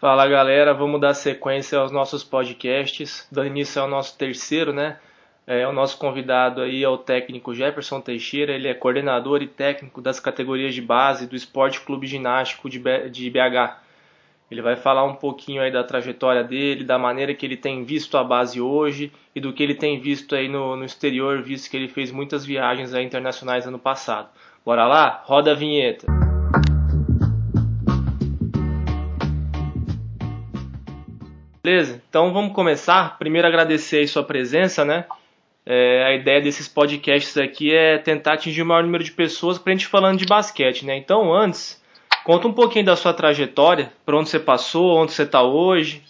Fala galera, vamos dar sequência aos nossos podcasts, dando início ao nosso terceiro, né? É, o nosso convidado aí é o técnico Jefferson Teixeira, ele é coordenador e técnico das categorias de base do Esporte Clube Ginástico de BH. Ele vai falar um pouquinho aí da trajetória dele, da maneira que ele tem visto a base hoje e do que ele tem visto aí no, no exterior, visto que ele fez muitas viagens internacionais ano passado. Bora lá? Roda a vinheta. Beleza? Então vamos começar. Primeiro agradecer sua presença, né? É, a ideia desses podcasts aqui é tentar atingir o maior número de pessoas para a gente falando de basquete, né? Então antes Conta um pouquinho da sua trajetória, por onde você passou, onde você está hoje.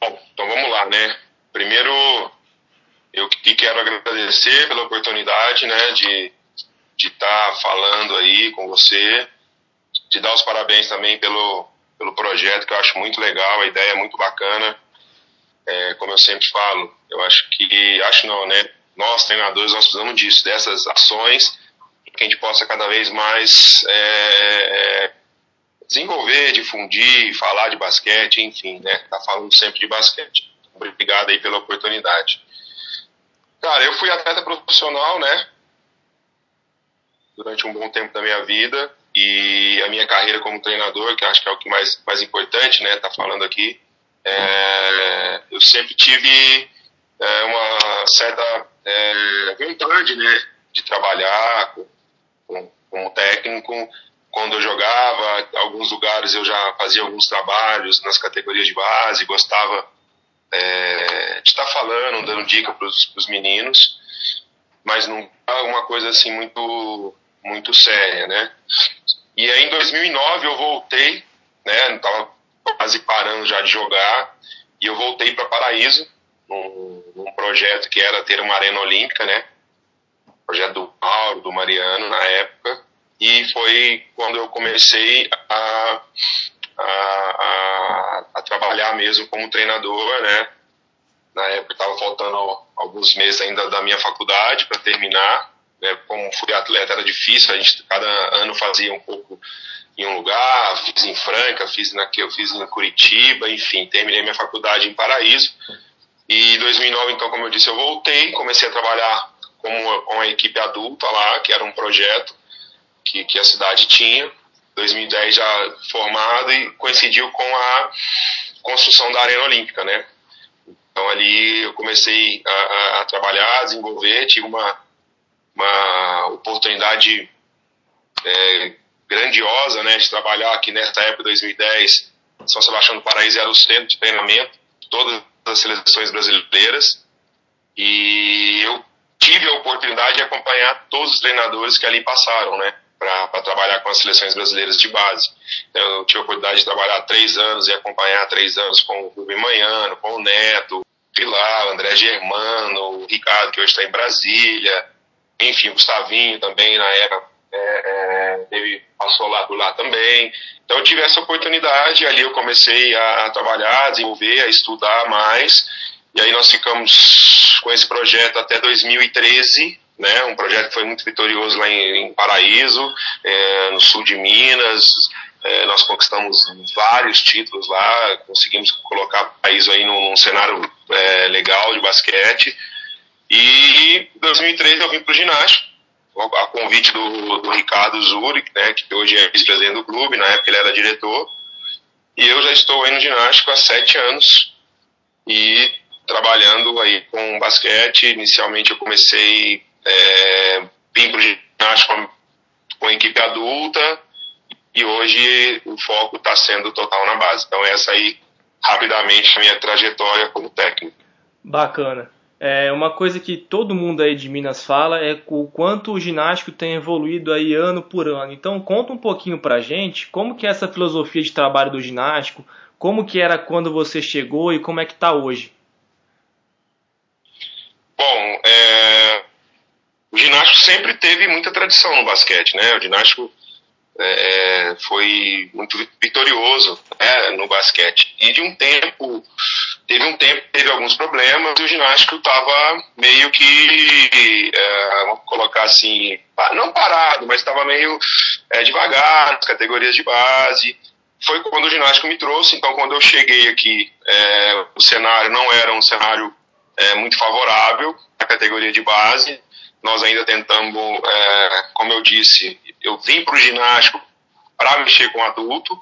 Bom, então vamos lá, né? Primeiro, eu que quero agradecer pela oportunidade, né, de de estar tá falando aí com você, te dar os parabéns também pelo pelo projeto que eu acho muito legal, a ideia é muito bacana. É, como eu sempre falo, eu acho que acho não, né? nós, treinadores, nós precisamos disso, dessas ações, que a gente possa cada vez mais é, é, desenvolver, difundir, falar de basquete, enfim, né? Tá falando sempre de basquete. Obrigado aí pela oportunidade. Cara, eu fui atleta profissional, né? Durante um bom tempo da minha vida e a minha carreira como treinador, que acho que é o que mais mais importante, né? Tá falando aqui. É, eu sempre tive é, uma certa é, vontade, né, de trabalhar como, como técnico. Quando eu jogava, alguns lugares eu já fazia alguns trabalhos nas categorias de base, gostava é, de estar falando, dando dica para os meninos, mas não uma coisa assim muito muito séria, né? E aí em 2009 eu voltei, né? Estava quase parando já de jogar e eu voltei para Paraíso num, num, projeto que era ter uma arena olímpica, né? Projeto do Mauro, do Mariano na época. E foi quando eu comecei a, a, a, a trabalhar mesmo como treinador, né? Na época estava faltando alguns meses ainda da minha faculdade para terminar. Né? Como fui atleta era difícil, a gente cada ano fazia um pouco em um lugar, fiz em Franca, fiz na eu fiz em Curitiba, enfim, terminei minha faculdade em Paraíso e em 2009, então, como eu disse, eu voltei, comecei a trabalhar com uma, uma equipe adulta lá, que era um projeto que, que a cidade tinha. 2010 já formado e coincidiu com a construção da Arena Olímpica, né? Então ali eu comecei a, a, a trabalhar, desenvolver, tive uma, uma oportunidade é, grandiosa, né, de trabalhar aqui nessa época, 2010, São Sebastião do Paraíso era o centro de treinamento, todas das seleções brasileiras e eu tive a oportunidade de acompanhar todos os treinadores que ali passaram, né, para trabalhar com as seleções brasileiras de base. Então, eu tive a oportunidade de trabalhar três anos e acompanhar três anos com o Rubem Manhano, com o Neto, Vilar, André Germano, o Ricardo, que hoje está em Brasília, enfim, o Gustavinho também, na época, é, é, passou lá por lá também. Então eu tive essa oportunidade, ali eu comecei a, a trabalhar, a desenvolver, a estudar mais, e aí nós ficamos com esse projeto até 2013, né, um projeto que foi muito vitorioso lá em, em Paraíso, é, no sul de Minas, é, nós conquistamos vários títulos lá, conseguimos colocar o país aí num, num cenário é, legal de basquete, e em 2013 eu vim para o ginásio, a convite do, do Ricardo Zurich, né, que hoje é vice-presidente do clube, na época ele era diretor, e eu já estou aí no ginástico há sete anos e trabalhando aí com basquete. Inicialmente eu comecei, é, vim para o ginástico com, com a equipe adulta e hoje o foco está sendo total na base. Então essa aí, rapidamente, a minha trajetória como técnico. Bacana. É, uma coisa que todo mundo aí de Minas fala é o quanto o ginástico tem evoluído aí ano por ano. Então conta um pouquinho pra gente como que é essa filosofia de trabalho do ginástico, como que era quando você chegou e como é que está hoje. Bom, é... o ginástico sempre teve muita tradição no basquete, né? O ginástico é, foi muito vitorioso né, no basquete. E de um tempo teve um tempo teve alguns problemas e o ginástico estava meio que, é, vamos colocar assim, não parado, mas estava meio é, é, devagar, nas categorias de base. Foi quando o ginástica me trouxe, então quando eu cheguei aqui, é, o cenário não era um cenário é, muito favorável à categoria de base. Nós ainda tentamos, é, como eu disse, eu vim para o ginástico para mexer com adulto,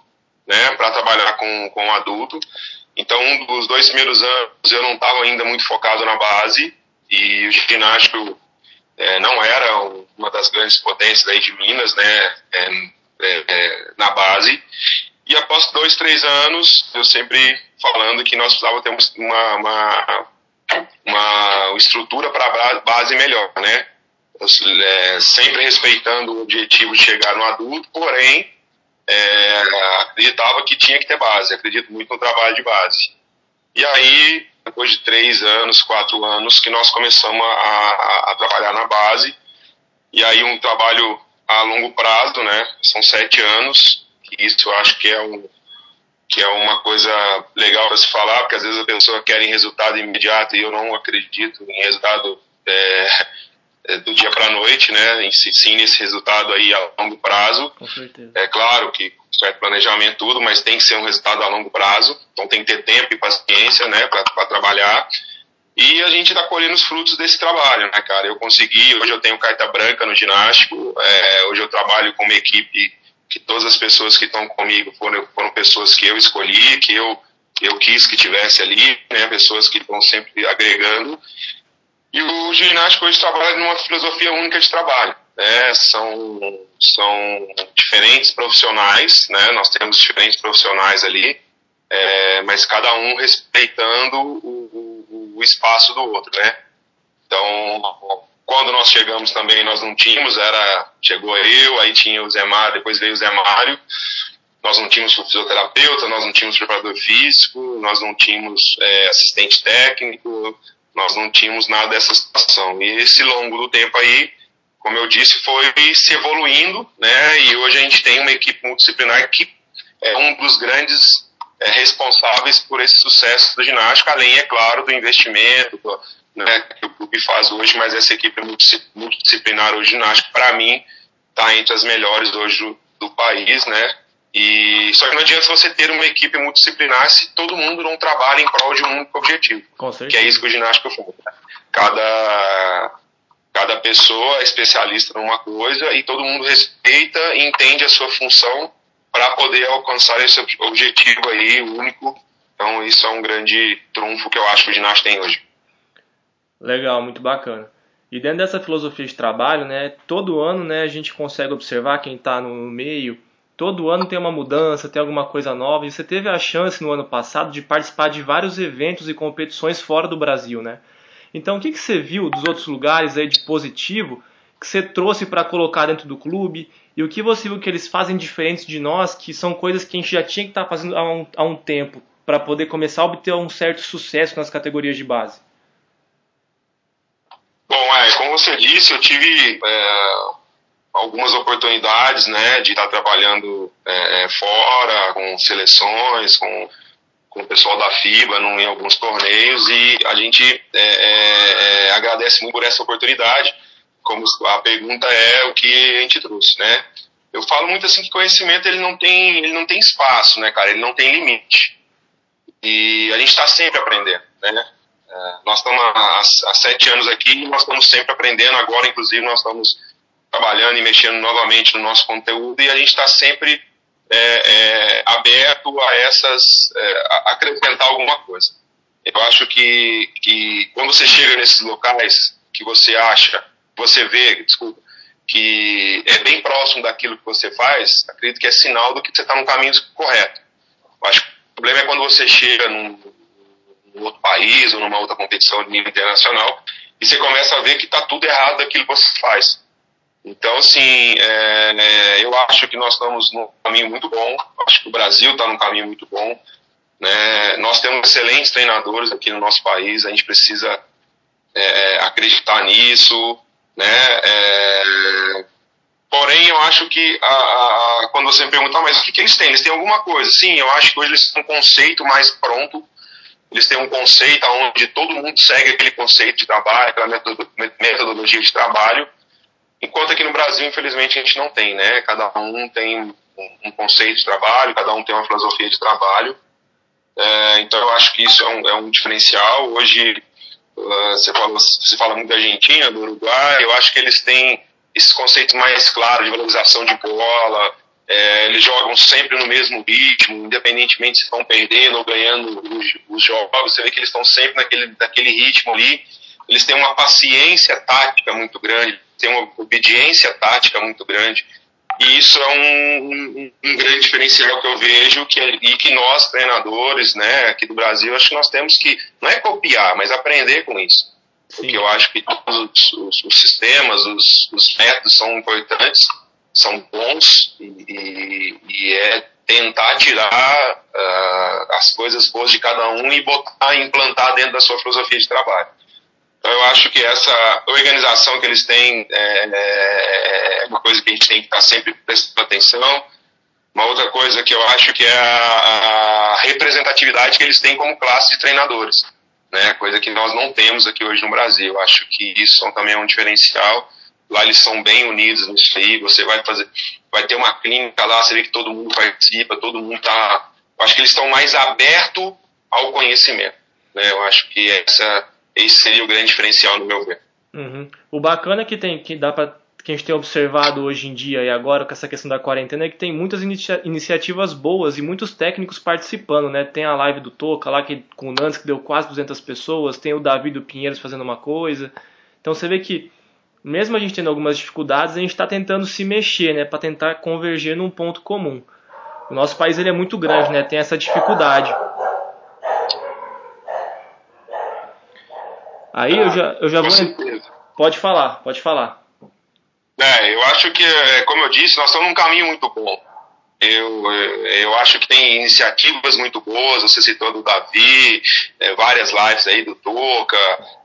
né, para trabalhar com, com adulto. Então, um dos dois primeiros anos eu não estava ainda muito focado na base e o ginástico é, não era uma das grandes potências aí de Minas, né, é, é, é na base. E após dois, três anos, eu sempre falando que nós precisávamos ter uma, uma, uma estrutura para base melhor, né? É, sempre respeitando o objetivo de chegar no adulto, porém, é, acreditava que tinha que ter base, acredito muito no trabalho de base. E aí, depois de três anos, quatro anos, que nós começamos a, a, a trabalhar na base, e aí um trabalho a longo prazo, né? São sete anos, isso eu acho que é um que é uma coisa legal para se falar, porque às vezes a pessoa quer resultado imediato e eu não acredito em resultado é, é do dia para a noite, né? Em, sim, nesse resultado aí a longo prazo. Com certeza. É claro que certo planejamento tudo, mas tem que ser um resultado a longo prazo. Então tem que ter tempo e paciência, né, para trabalhar. E a gente está colhendo os frutos desse trabalho, né, cara? Eu consegui, hoje eu tenho carta branca no ginástico, é, hoje eu trabalho com uma equipe que todas as pessoas que estão comigo foram, foram pessoas que eu escolhi, que eu, eu quis que tivesse ali, né, pessoas que estão sempre agregando. E o ginástico hoje trabalha numa filosofia única de trabalho. Né? São, são diferentes profissionais, né? nós temos diferentes profissionais ali, é, mas cada um respeitando o, o, o espaço do outro. Né? Então, quando nós chegamos também, nós não tínhamos, era, chegou eu, aí tinha o Zé Mário, depois veio o Zé Mário, nós não tínhamos fisioterapeuta, nós não tínhamos preparador físico, nós não tínhamos é, assistente técnico, nós não tínhamos nada dessa situação. E esse longo do tempo aí, como eu disse, foi se evoluindo, né, e hoje a gente tem uma equipe multidisciplinar que é um dos grandes é, responsáveis por esse sucesso do ginástica, além, é claro, do investimento, do, né, que o clube faz hoje, mas essa equipe multidisciplinar hoje ginástica, para mim, está entre as melhores hoje do, do, país, né? E só que não adianta você ter uma equipe multidisciplinar se todo mundo não trabalha em prol de um único objetivo, que é isso que o ginástica faz. Cada cada pessoa é especialista numa coisa e todo mundo respeita e entende a sua função para poder alcançar esse objetivo aí único. Então isso é um grande trunfo que eu acho que o ginástica tem hoje. Legal, muito bacana. E dentro dessa filosofia de trabalho, né, todo ano né, a gente consegue observar quem está no meio, todo ano tem uma mudança, tem alguma coisa nova. E você teve a chance no ano passado de participar de vários eventos e competições fora do Brasil, né? Então, o que, que você viu dos outros lugares aí de positivo que você trouxe para colocar dentro do clube? E o que você viu que eles fazem diferentes de nós, que são coisas que a gente já tinha que estar tá fazendo há um, há um tempo para poder começar a obter um certo sucesso nas categorias de base? Bom, é, como você disse, eu tive é, algumas oportunidades né, de estar trabalhando é, é fora, com seleções, com, com o pessoal da FIBA num, em alguns torneios e a gente é, é, agradece muito por essa oportunidade. Como a pergunta é o que a gente trouxe, né? Eu falo muito assim que conhecimento ele não tem ele não tem espaço, né, cara? Ele não tem limite. E a gente está sempre aprendendo, né? Nós estamos há, há, sete anos aqui e nós estamos sempre aprendendo. Agora, inclusive, nós estamos trabalhando e mexendo novamente no nosso conteúdo e a gente está sempre é, é, aberto a essas, é, a acrescentar alguma coisa. Eu acho que, que quando você chega nesses locais que você acha, você vê, desculpa, que é bem próximo daquilo que você faz, acredito que é sinal do que você está no caminho correto. Eu acho que o problema é quando você chega num outro país ou numa outra competição de nível internacional e você começa a ver que está tudo errado daquilo que você faz. Então, assim, é, é, eu acho que nós estamos num caminho muito bom, acho que o Brasil está num caminho muito bom. Né? Nós temos excelentes treinadores aqui no nosso país, a gente precisa é, acreditar nisso. Né? É, porém, eu acho que a, a, quando você me pergunta, ah, mas o que, que eles têm? Eles têm alguma coisa? Sim, eu acho que hoje eles têm um conceito mais pronto eles têm um conceito onde todo mundo segue aquele conceito de trabalho, aquela metodologia de trabalho, enquanto aqui no Brasil, infelizmente, a gente não tem, né? Cada um tem um, conceito de trabalho, cada um tem uma filosofia de trabalho. É, então, eu acho que isso é um, é um diferencial. Hoje, uh, você, fala, você fala muito da Argentina, do Uruguai, eu acho que eles têm esses conceitos mais claros de valorização de bola, é, eles jogam sempre no mesmo ritmo, independentemente se estão perdendo ou ganhando os, os jogos, você vê que eles estão sempre naquele, naquele ritmo ali. Eles têm uma paciência tática muito grande, têm uma obediência tática muito grande. E isso é um, um, um, grande diferencial que eu vejo que, e que nós, treinadores né, aqui do Brasil, acho que nós temos que, não é copiar, mas aprender com isso. Sim. Porque eu acho que todos os, os, os sistemas, os, os métodos são importantes, são bons, e, e, é tentar tirar uh, as coisas boas de cada um e botar, implantar dentro da sua filosofia de trabalho. Então eu acho que essa organização que eles têm é, é, é uma coisa que a gente tem que estar sempre prestando atenção. Uma outra coisa que eu acho que é a, a representatividade que eles têm como classe de treinadores, né? Coisa que nós não temos aqui hoje no Brasil. Eu acho que isso também é um diferencial. Lá eles são bem unidos nisso aí. Você vai fazer, vai ter uma clínica lá, você vê que todo mundo participa, todo mundo tá. Acho que eles estão mais abertos ao conhecimento. Né? Eu acho que essa, esse seria o grande diferencial, no meu ver. Uhum. O bacana que tem que dá para que a gente tem observado hoje em dia e agora com essa questão da quarentena é que tem muitas inicia iniciativas boas e muitos técnicos participando, né? Tem a live do Toca lá que com o Nantes que deu quase 200 pessoas, tem o Davi do Pinheiros fazendo uma coisa. Então você vê que mesmo a gente tendo algumas dificuldades, a gente está tentando se mexer, né, para tentar converger num ponto comum. O nosso país ele é muito grande, né, tem essa dificuldade. Aí eu já, eu já vou. Pode falar, pode falar. É, eu acho que, é, como eu disse, nós estamos num caminho muito bom. Eu, eu acho que tem iniciativas muito boas, você citou do Davi, é, várias lives aí do Toca,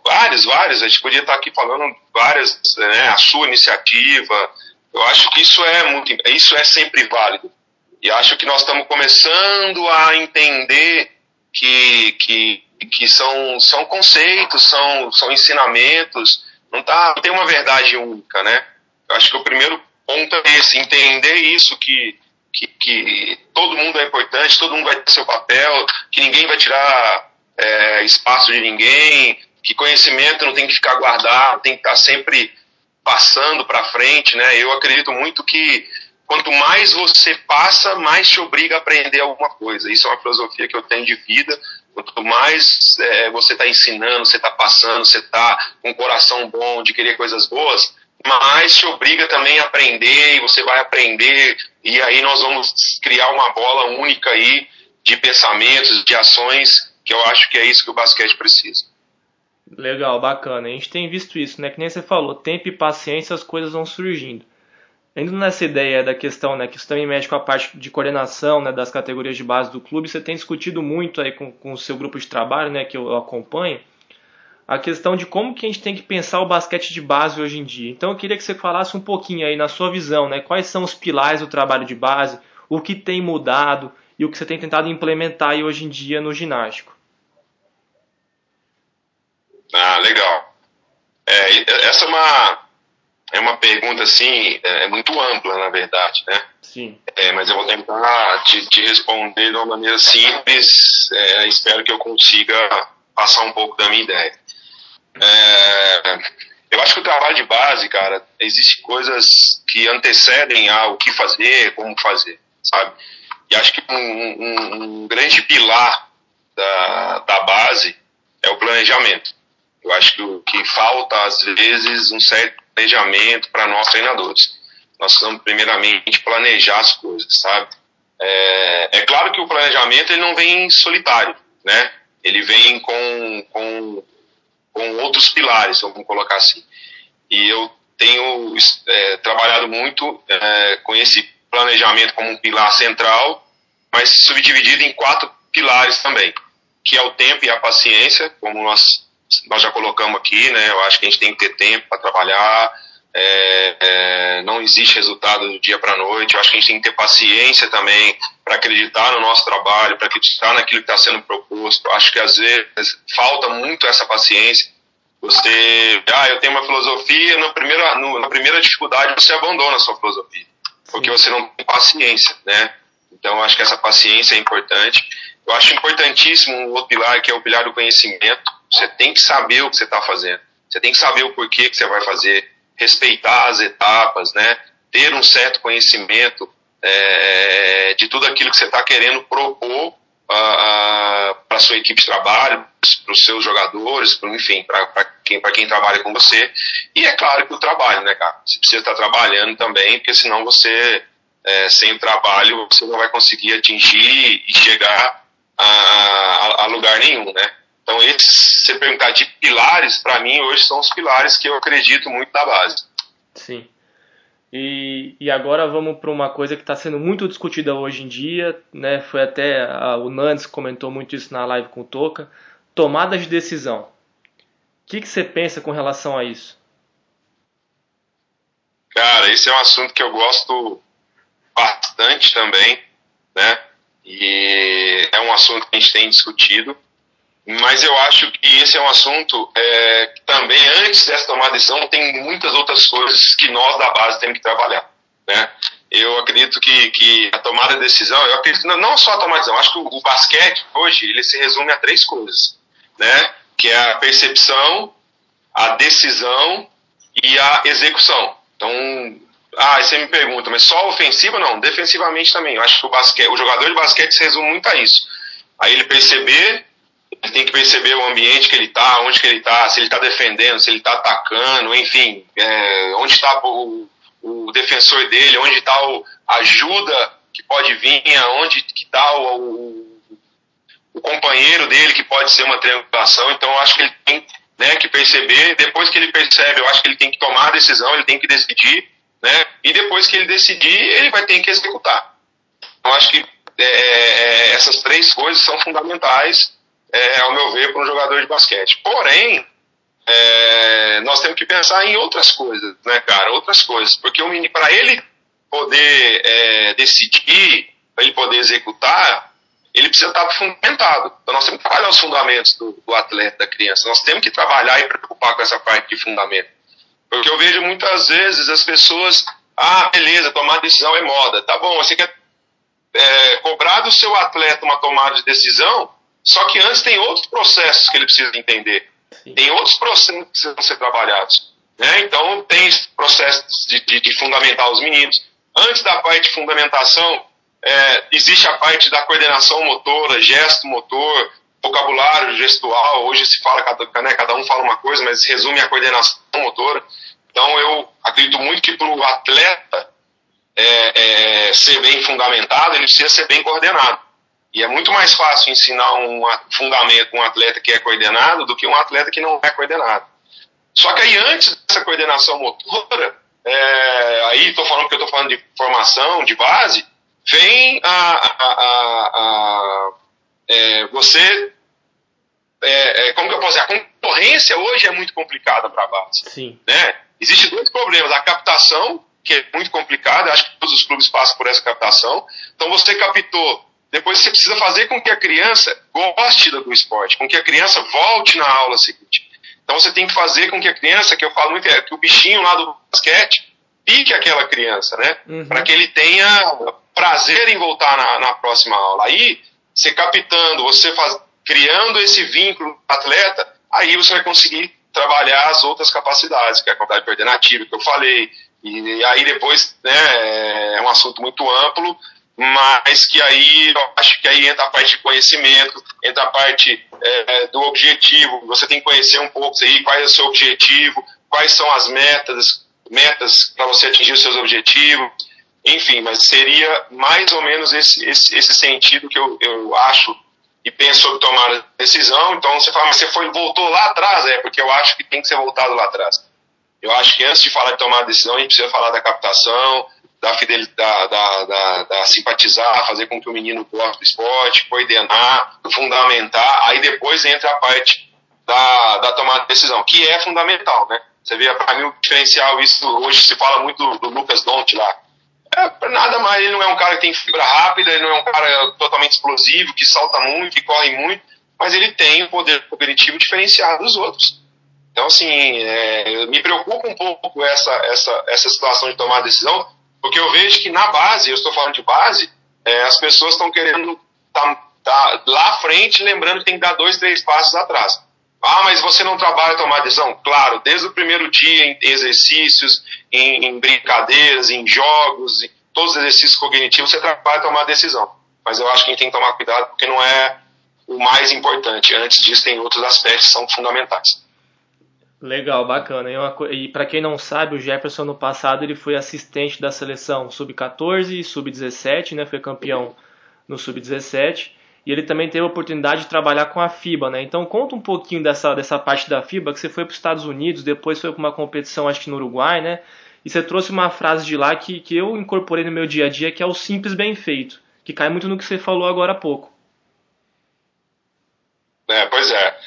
vários, vários, a gente podia estar aqui falando várias, né, a sua iniciativa, eu acho que isso é muito, isso é sempre válido. E acho que nós estamos começando a entender que, que, que são, são conceitos, são, são ensinamentos, não, tá, tem uma verdade única, né? Eu acho que o primeiro ponto é esse, entender isso, que que, que, todo mundo é importante, todo mundo vai ter seu papel, que ninguém vai tirar é, espaço de ninguém, que conhecimento não tem que ficar guardado, tem que estar sempre passando para frente, né? Eu acredito muito que quanto mais você passa, mais te obriga a aprender alguma coisa. Isso é uma filosofia que eu tenho de vida. Quanto mais é, você está ensinando, você está passando, você está com um coração bom de querer coisas boas, mas te obriga também a aprender, e você vai aprender, e aí nós vamos criar uma bola única aí de pensamentos, de ações, que eu acho que é isso que o basquete precisa. Legal, bacana. A gente tem visto isso, né? Que nem você falou, tempo e paciência as coisas vão surgindo. Indo nessa ideia da questão, né, que isso também mexe com a parte de coordenação, né, das categorias de base do clube, você tem discutido muito aí com, com o seu grupo de trabalho, né, que eu acompanho, a questão de como que a gente tem que pensar o basquete de base hoje em dia. Então eu queria que você falasse um pouquinho aí na sua visão, né? Quais são os pilares do trabalho de base, o que tem mudado e o que você tem tentado implementar aí hoje em dia no ginástico. Ah, legal. É, essa é uma, é uma pergunta assim, é, é muito ampla, na verdade, né? Sim. É, mas eu vou tentar te, te, responder de uma maneira simples. É, espero que eu consiga passar um pouco da minha ideia. É, eu acho que o trabalho de base, cara, existem coisas que antecedem ao que fazer, como fazer, sabe? E acho que um, um, um grande pilar da, da base é o planejamento. Eu acho que o que falta, às vezes, um certo planejamento para nós treinadores. Nós precisamos, primeiramente, planejar as coisas, sabe? É, é claro que o planejamento ele não vem solitário, né? Ele vem com, com com outros pilares, vamos colocar assim. E eu tenho é, trabalhado muito é, com esse planejamento como um pilar central, mas subdividido em quatro pilares também, que é o tempo e a paciência, como nós, nós já colocamos aqui, né? Eu acho que a gente tem que ter tempo para trabalhar, é, é, não existe resultado do dia para a noite. Eu acho que a gente tem que ter paciência também para acreditar no nosso trabalho, para acreditar naquilo que está sendo proposto. Eu acho que às vezes falta muito essa paciência. Você, ah, eu tenho uma filosofia, na primeira, no, na primeira dificuldade você abandona a sua filosofia, porque você não tem paciência, né? Então, acho que essa paciência é importante. Eu acho importantíssimo um outro pilar, que é o pilar do conhecimento. Você tem que saber o que você está fazendo. Você tem que saber o porquê que você vai fazer, respeitar as etapas, né? Ter um certo conhecimento é, de tudo aquilo que você está querendo propor para a sua equipe de trabalho, para os seus jogadores, pro, enfim, para quem, quem trabalha com você. E é claro que o trabalho, né, cara? Você precisa estar trabalhando também, porque senão você, é, sem o trabalho, você não vai conseguir atingir e chegar a, a, a lugar nenhum, né? Então, esses, se você perguntar de pilares, para mim, hoje são os pilares que eu acredito muito da base. Sim. E, e agora vamos para uma coisa que está sendo muito discutida hoje em dia, né? Foi até a, o Nantes comentou muito isso na live com o Toca. Tomada de decisão. O que, que você pensa com relação a isso? Cara, esse é um assunto que eu gosto bastante também, né? E é um assunto que a gente tem discutido. Mas eu acho que esse é um assunto é, que também, antes dessa tomada de decisão, tem muitas outras coisas que nós da base temos que trabalhar. Né? Eu acredito que, que a tomada de decisão, eu acredito, não só a tomada de decisão, acho que o, o basquete hoje ele se resume a três coisas, né? que é a percepção, a decisão e a execução. Então, ah, aí você me pergunta, mas só ofensiva não, defensivamente também. Eu acho que o, basquete, o jogador de basquete se resume muito a isso. Aí ele perceber ele tem que perceber o ambiente que ele está, onde que ele está, se ele está defendendo, se ele está atacando, enfim, é, onde está o, o, defensor dele, onde está a ajuda que pode vir, onde que está o, o, o, companheiro dele que pode ser uma triangulação. Então, acho que ele tem né, que perceber. Depois que ele percebe, eu acho que ele tem que tomar a decisão, ele tem que decidir, né? E depois que ele decidir, ele vai ter que executar. Eu acho que é, é essas três coisas são fundamentais é, ao meu ver, para um jogador de basquete. Porém, é, nós temos que pensar em outras coisas, né, cara? Outras coisas. Porque para ele poder é, decidir, para ele poder executar, ele precisa estar fundamentado. Então nós temos que trabalhar os fundamentos do, do atleta, da criança. Nós temos que trabalhar e preocupar com essa parte de fundamento. Porque eu vejo muitas vezes as pessoas, ah, beleza, tomar decisão é moda. Tá bom, você quer é, cobrar do seu atleta uma tomada de decisão, só que antes tem outros processos que ele precisa entender. Sim. Tem outros processos que precisam ser trabalhados. Né? Então, tem processos de, de, de, fundamentar os meninos. Antes da parte de fundamentação, é, existe a parte da coordenação motora, gesto motor, vocabulário gestual. Hoje se fala, cada, né, cada um fala uma coisa, mas resume a coordenação motora. Então, eu acredito muito que para o atleta é, é, ser bem fundamentado, ele precisa ser bem coordenado. E é muito mais fácil ensinar um fundamento um atleta que é coordenado do que um atleta que não é coordenado. Só que aí antes dessa coordenação motora, é, aí estou falando que eu estou falando de formação, de base, vem a, a, a, a é, você é, é como que eu posso dizer? A concorrência hoje é muito complicada para a base. Sim. Né? Existem dois problemas. A captação, que é muito complicada, acho que todos os clubes passam por essa captação. Então você captou depois você precisa fazer com que a criança goste do esporte, com que a criança volte na aula seguinte. Então você tem que fazer com que a criança, que eu falo muito, é que o bichinho lá do basquete pique aquela criança, né? Uhum. Para que ele tenha prazer em voltar na, na, próxima aula. Aí, você captando, você faz, criando esse vínculo atleta, aí você vai conseguir trabalhar as outras capacidades, que é a capacidade coordenativa que eu falei. E, e aí depois, né, é um assunto muito amplo, mas que aí eu acho que aí entra a parte de conhecimento, entra a parte é, do objetivo. Você tem que conhecer um pouco aí qual é o seu objetivo, quais são as metas, metas para você atingir os seus objetivos, enfim, mas seria mais ou menos esse, esse, esse sentido que eu, eu acho e penso sobre tomar a decisão. Então você fala, mas você foi, voltou lá atrás, é porque eu acho que tem que ser voltado lá atrás. Eu acho que antes de falar de tomar a decisão, a gente precisa falar da captação, da fidelidade, da, da, da, simpatizar, fazer com que o menino goste do esporte, coordenar, fundamentar, aí depois entra a parte da, da tomada de decisão, que é fundamental, né? Você vê, para mim, o diferencial, isso hoje se fala muito do, do Lucas Dont lá. É, nada mais, ele não é um cara que tem fibra rápida, ele não é um cara totalmente explosivo, que salta muito, que corre muito, mas ele tem um poder cognitivo diferenciado dos outros. Então, assim, é, me preocupa um pouco essa, essa, essa situação de tomar decisão, porque eu vejo que na base, eu estou falando de base, é, as pessoas estão querendo tá, tá lá à frente, lembrando que tem que dar dois, três passos atrás. Ah, mas você não trabalha tomar decisão? Claro, desde o primeiro dia em exercícios, em, em brincadeiras, em jogos, em todos os exercícios cognitivos, você trabalha tomar decisão. Mas eu acho que a gente tem que tomar cuidado porque não é o mais importante. Antes disso, tem outros aspectos que são fundamentais. Legal, bacana. E, e para quem não sabe, o Jefferson no passado ele foi assistente da seleção sub-14 e sub-17, né? Foi campeão no sub-17 e ele também teve a oportunidade de trabalhar com a FIBA, né? Então conta um pouquinho dessa, dessa parte da FIBA, que você foi para os Estados Unidos, depois foi para uma competição, acho que no Uruguai, né? E você trouxe uma frase de lá que, que eu incorporei no meu dia a dia, que é o simples bem feito, que cai muito no que você falou agora há pouco. É, pois é.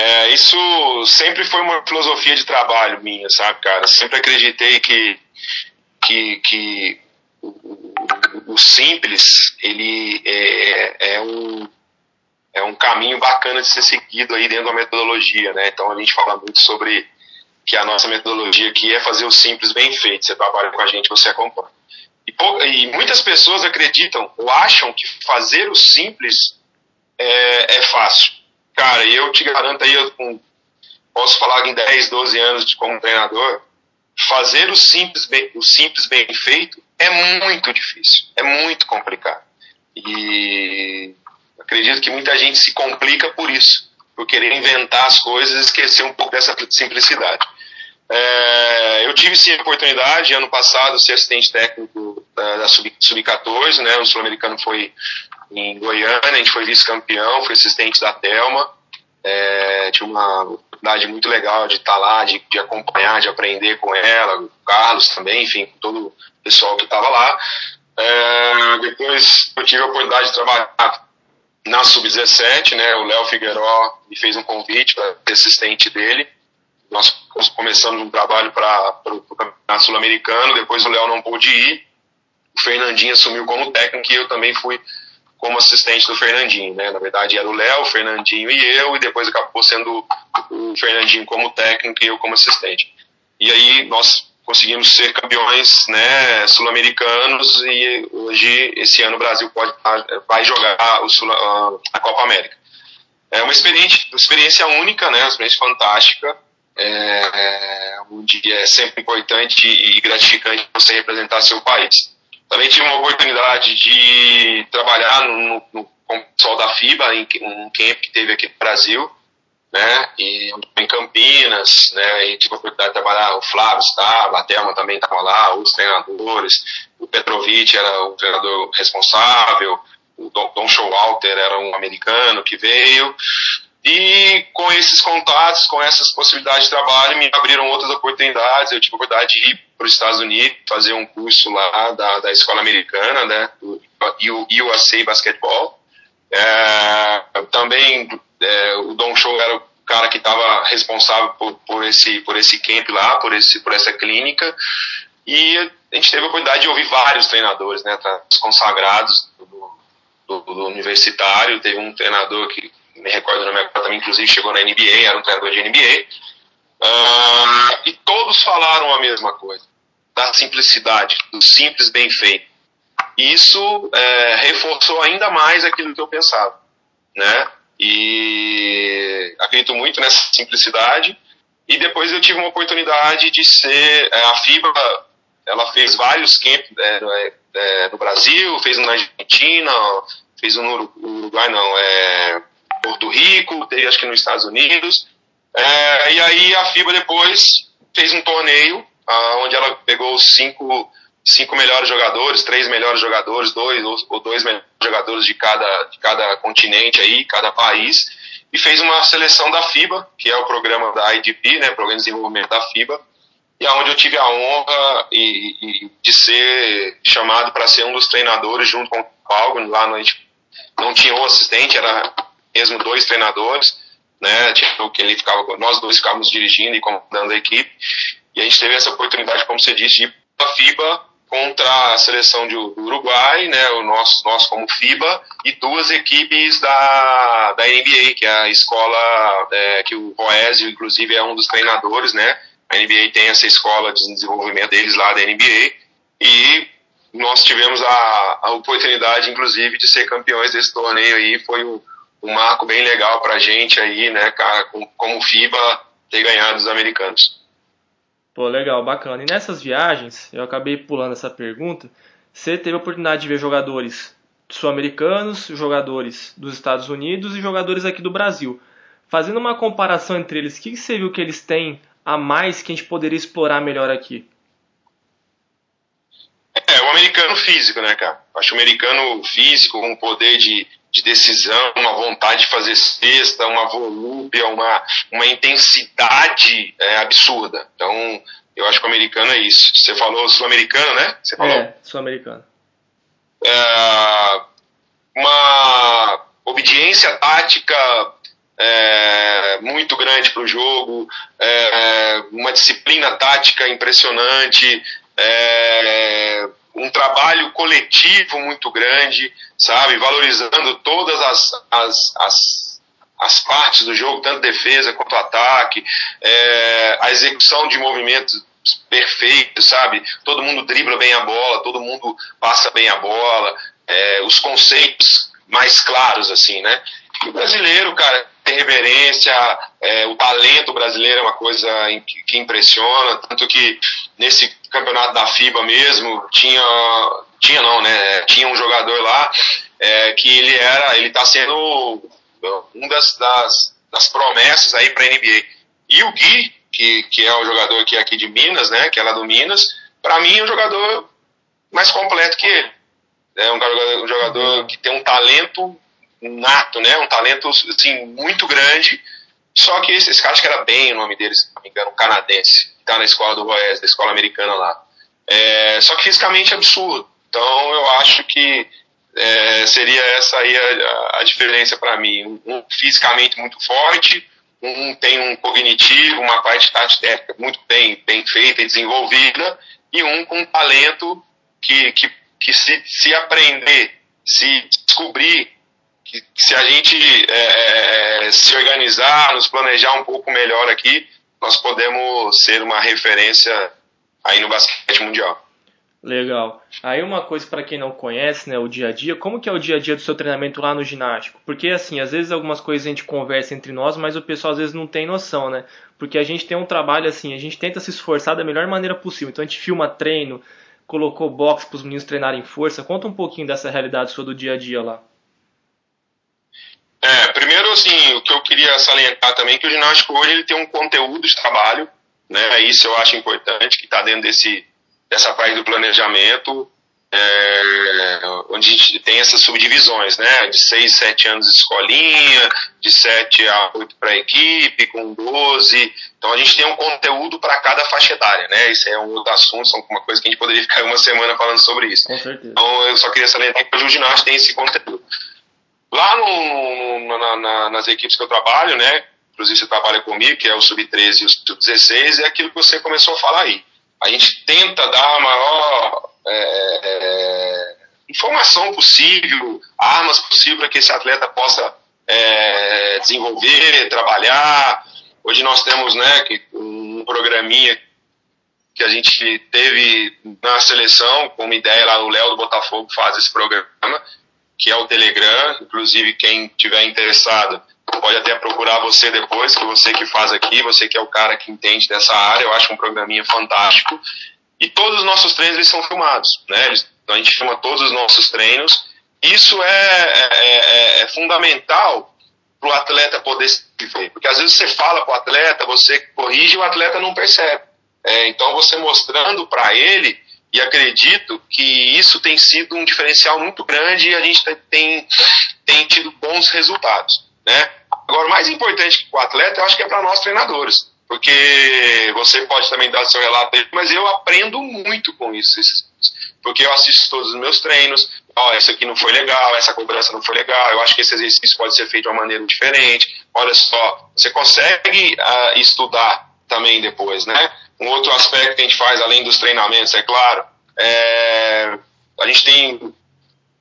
É. Isso sempre foi uma filosofia de trabalho minha, sabe, cara? Sempre acreditei que, que, que o, simples ele é, é, um é um caminho bacana de ser seguido aí dentro da metodologia, né? Então a gente fala muito sobre que a nossa metodologia aqui é fazer o simples bem feito. Você trabalha com a gente, você acompanha. E, e muitas pessoas acreditam ou acham que fazer o simples é, é fácil. Cara, eu te garanto aí, eu posso falar em 10, 12 anos de como treinador, fazer o simples, bem, o simples bem feito é muito difícil, é muito complicado. E acredito que muita gente se complica por isso, por querer inventar as coisas e esquecer um pouco dessa simplicidade. É, eu tive sim a oportunidade, ano passado, ser assistente técnico da, da Sub-14, né, o sul-americano foi em Goiânia, a gente foi vice-campeão, foi assistente da Telma. É, tive uma oportunidade muito legal de estar lá, de, de, acompanhar, de aprender com ela, o Carlos também, enfim, com todo o pessoal que estava lá. É, depois eu tive a oportunidade de trabalhar na Sub-17, né, o Léo Figueiró me fez um convite para ser assistente dele. Nós começamos um trabalho para o Campeonato Sul-Americano, depois o Léo não pôde ir, o Fernandinho assumiu como técnico e eu também fui como assistente do Fernandinho, né? Na verdade era o Léo, o Fernandinho e eu, e depois acabou sendo o Fernandinho como técnico e eu como assistente. E aí nós conseguimos ser campeões, né, sul-americanos e hoje esse ano o Brasil pode vai jogar a Copa América. É uma experiência, uma experiência única, né, uma experiência fantástica, é, onde é sempre importante e gratificante você representar seu país. Também tive uma oportunidade de trabalhar no, no, com o pessoal da FIBA, em um camp que teve aqui no Brasil, né, e em Campinas, né, e tive a oportunidade de trabalhar, o Flávio estava, a Thelma também estava lá, os treinadores, o Petrovic era o treinador responsável, o Don Showalter era um americano que veio, e com esses contatos, com essas possibilidades de trabalho, me abriram outras oportunidades. Eu tive a oportunidade de ir para os Estados Unidos, fazer um curso lá da, da escola americana, né, do USA Basketball. É, também é, o Don Show era o cara que estava responsável por, por, esse, por esse camp lá, por, esse, por essa clínica. E a gente teve a oportunidade de ouvir vários treinadores, né, consagrados do, do, do universitário. Teve um treinador que me recordo na minha época também, inclusive chegou na NBA, era um treinador de NBA, uh, ah, e todos falaram a mesma coisa, da simplicidade, do simples bem feito. Isso é, reforçou ainda mais aquilo que eu pensava, né? E acredito muito nessa simplicidade. E depois eu tive uma oportunidade de ser é, a FIBA, ela fez vários camps é, é, no Brasil, fez um na Argentina, fez um no Uruguai, não, é, Porto Rico, teve acho que nos Estados Unidos. É, e aí a FIBA depois fez um torneio onde ela pegou os cinco, cinco melhores jogadores, três melhores jogadores, dois ou, dois melhores jogadores de cada, de cada continente aí, cada país, e fez uma seleção da FIBA, que é o programa da IDP, né, Programa de Desenvolvimento da FIBA, e aonde eu tive a honra e, e de ser chamado para ser um dos treinadores junto com o Paulo, lá no, não tinha um assistente, era mesmo dois treinadores, né? Tipo, que ele ficava, nós dois ficávamos dirigindo e comandando a equipe. E a gente teve essa oportunidade, como você disse, de ir para a FIBA contra a seleção do Uruguai, né, o nosso, nós como FIBA, e duas equipes da, da NBA, que é a escola é, que o Roésio, inclusive, é um dos treinadores, né, a NBA tem essa escola de desenvolvimento deles lá da NBA, e nós tivemos a, a oportunidade, inclusive, de ser campeões desse torneio aí, foi um, um marco bem legal pra gente aí, né, cara, como FIBA, ter ganhado os americanos. Pô, legal, bacana. E nessas viagens, eu acabei pulando essa pergunta, você teve a oportunidade de ver jogadores sul-americanos, jogadores dos Estados Unidos e jogadores aqui do Brasil. Fazendo uma comparação entre eles, o que você viu que eles têm a mais que a gente poderia explorar melhor aqui? É, o americano físico, né, cara? Acho o americano físico, um poder de, de decisão, uma vontade de fazer cesta, uma volúpia, uma, uma intensidade é, absurda. Então, eu acho que o americano é isso. Você falou sul-americano, né? Você falou? É, sul-americano. É, uma obediência tática é, muito grande para o jogo, é, uma disciplina tática impressionante, é, um trabalho coletivo muito grande, sabe? Valorizando todas as, as, as, as partes do jogo, tanto defesa quanto ataque, é, a execução de movimentos perfeitos, sabe? Todo mundo dribla bem a bola, todo mundo passa bem a bola, é, os conceitos mais claros, assim, né? E o brasileiro, cara, tem reverência, é, o talento brasileiro é uma coisa que, que impressiona, tanto que nesse campeonato da FIBA mesmo, tinha, tinha não, né? Tinha um jogador lá é, que ele era, ele tá sendo um das, das, das promessas aí para NBA. E o Gui, que, que é o jogador aqui, aqui de Minas, né? Que é lá do Minas, para mim é um jogador mais completo que ele. É um jogador que tem um talento nato, né? Um talento assim muito grande. Só que esse, esse cara acho que era bem o nome dele, se não me engano, um canadense está na escola do Goiás, da escola americana lá. É, só que fisicamente absurdo. Então eu acho que é, seria essa aí a, a diferença para mim. Um, fisicamente muito forte, um tem um cognitivo, uma parte tática muito bem, bem feita e desenvolvida, e um com um talento que, que, que se, se aprender, se descobrir, que se a gente é, é se organizar, nos planejar um pouco melhor aqui, nós podemos ser uma referência aí no basquete mundial. Legal. Aí uma coisa para quem não conhece, né, o dia a dia, como que é o dia a dia do seu treinamento lá no ginástico? Porque assim, às vezes algumas coisas a gente conversa entre nós, mas o pessoal às vezes não tem noção, né? Porque a gente tem um trabalho assim, a gente tenta se esforçar da melhor maneira possível. Então a gente filma treino, colocou box para os meninos treinarem força. Conta um pouquinho dessa realidade sua do dia a dia lá. É, primeiro, assim, o que eu queria salientar também é que o ginástico hoje ele tem um conteúdo de trabalho, né? Isso eu acho importante, que está dentro desse, dessa parte do planejamento, é, onde a gente tem essas subdivisões, né? De 6, 7 anos de escolinha, de 7 a 8 para a equipe, com 12. Então a gente tem um conteúdo para cada faixa etária, né? Isso é um outro assunto, uma coisa que a gente poderia ficar uma semana falando sobre isso. Então eu só queria salientar que o ginásio tem esse conteúdo. Lá no, no, na, na, nas equipes que eu trabalho, né? Inclusive você trabalha comigo, que é o Sub-13 e o Sub-16, é aquilo que você começou a falar aí. A gente tenta dar a maior é, é, informação possível, armas possível para que esse atleta possa é, desenvolver, trabalhar. Hoje nós temos né, um programinha que a gente teve na seleção, como ideia lá, o Léo do Botafogo faz esse programa, que é o Telegram. Inclusive, quem tiver interessado pode até procurar você depois, que você que faz aqui, você que é o cara que entende dessa área. Eu acho um programinha fantástico. E todos os nossos treinos eles são filmados, né? Então a gente filma todos os nossos treinos. Isso é, é, é, é fundamental para o atleta poder se ver, porque às vezes você fala para o atleta, você corrige e o atleta não percebe. É, então você mostrando para ele e acredito que isso tem sido um diferencial muito grande e a gente tem, tem tido bons resultados. Né? Agora, mais importante para o atleta, eu acho que é para nós treinadores, porque você pode também dar seu relato aí, mas eu aprendo muito com isso, porque eu assisto todos os meus treinos, ó, oh, isso aqui não foi legal, essa cobrança não foi legal, eu acho que esse exercício pode ser feito de uma maneira diferente, olha só, você consegue uh, estudar também depois, né? Um outro aspecto que a gente faz, além dos treinamentos, é claro, É, a gente tem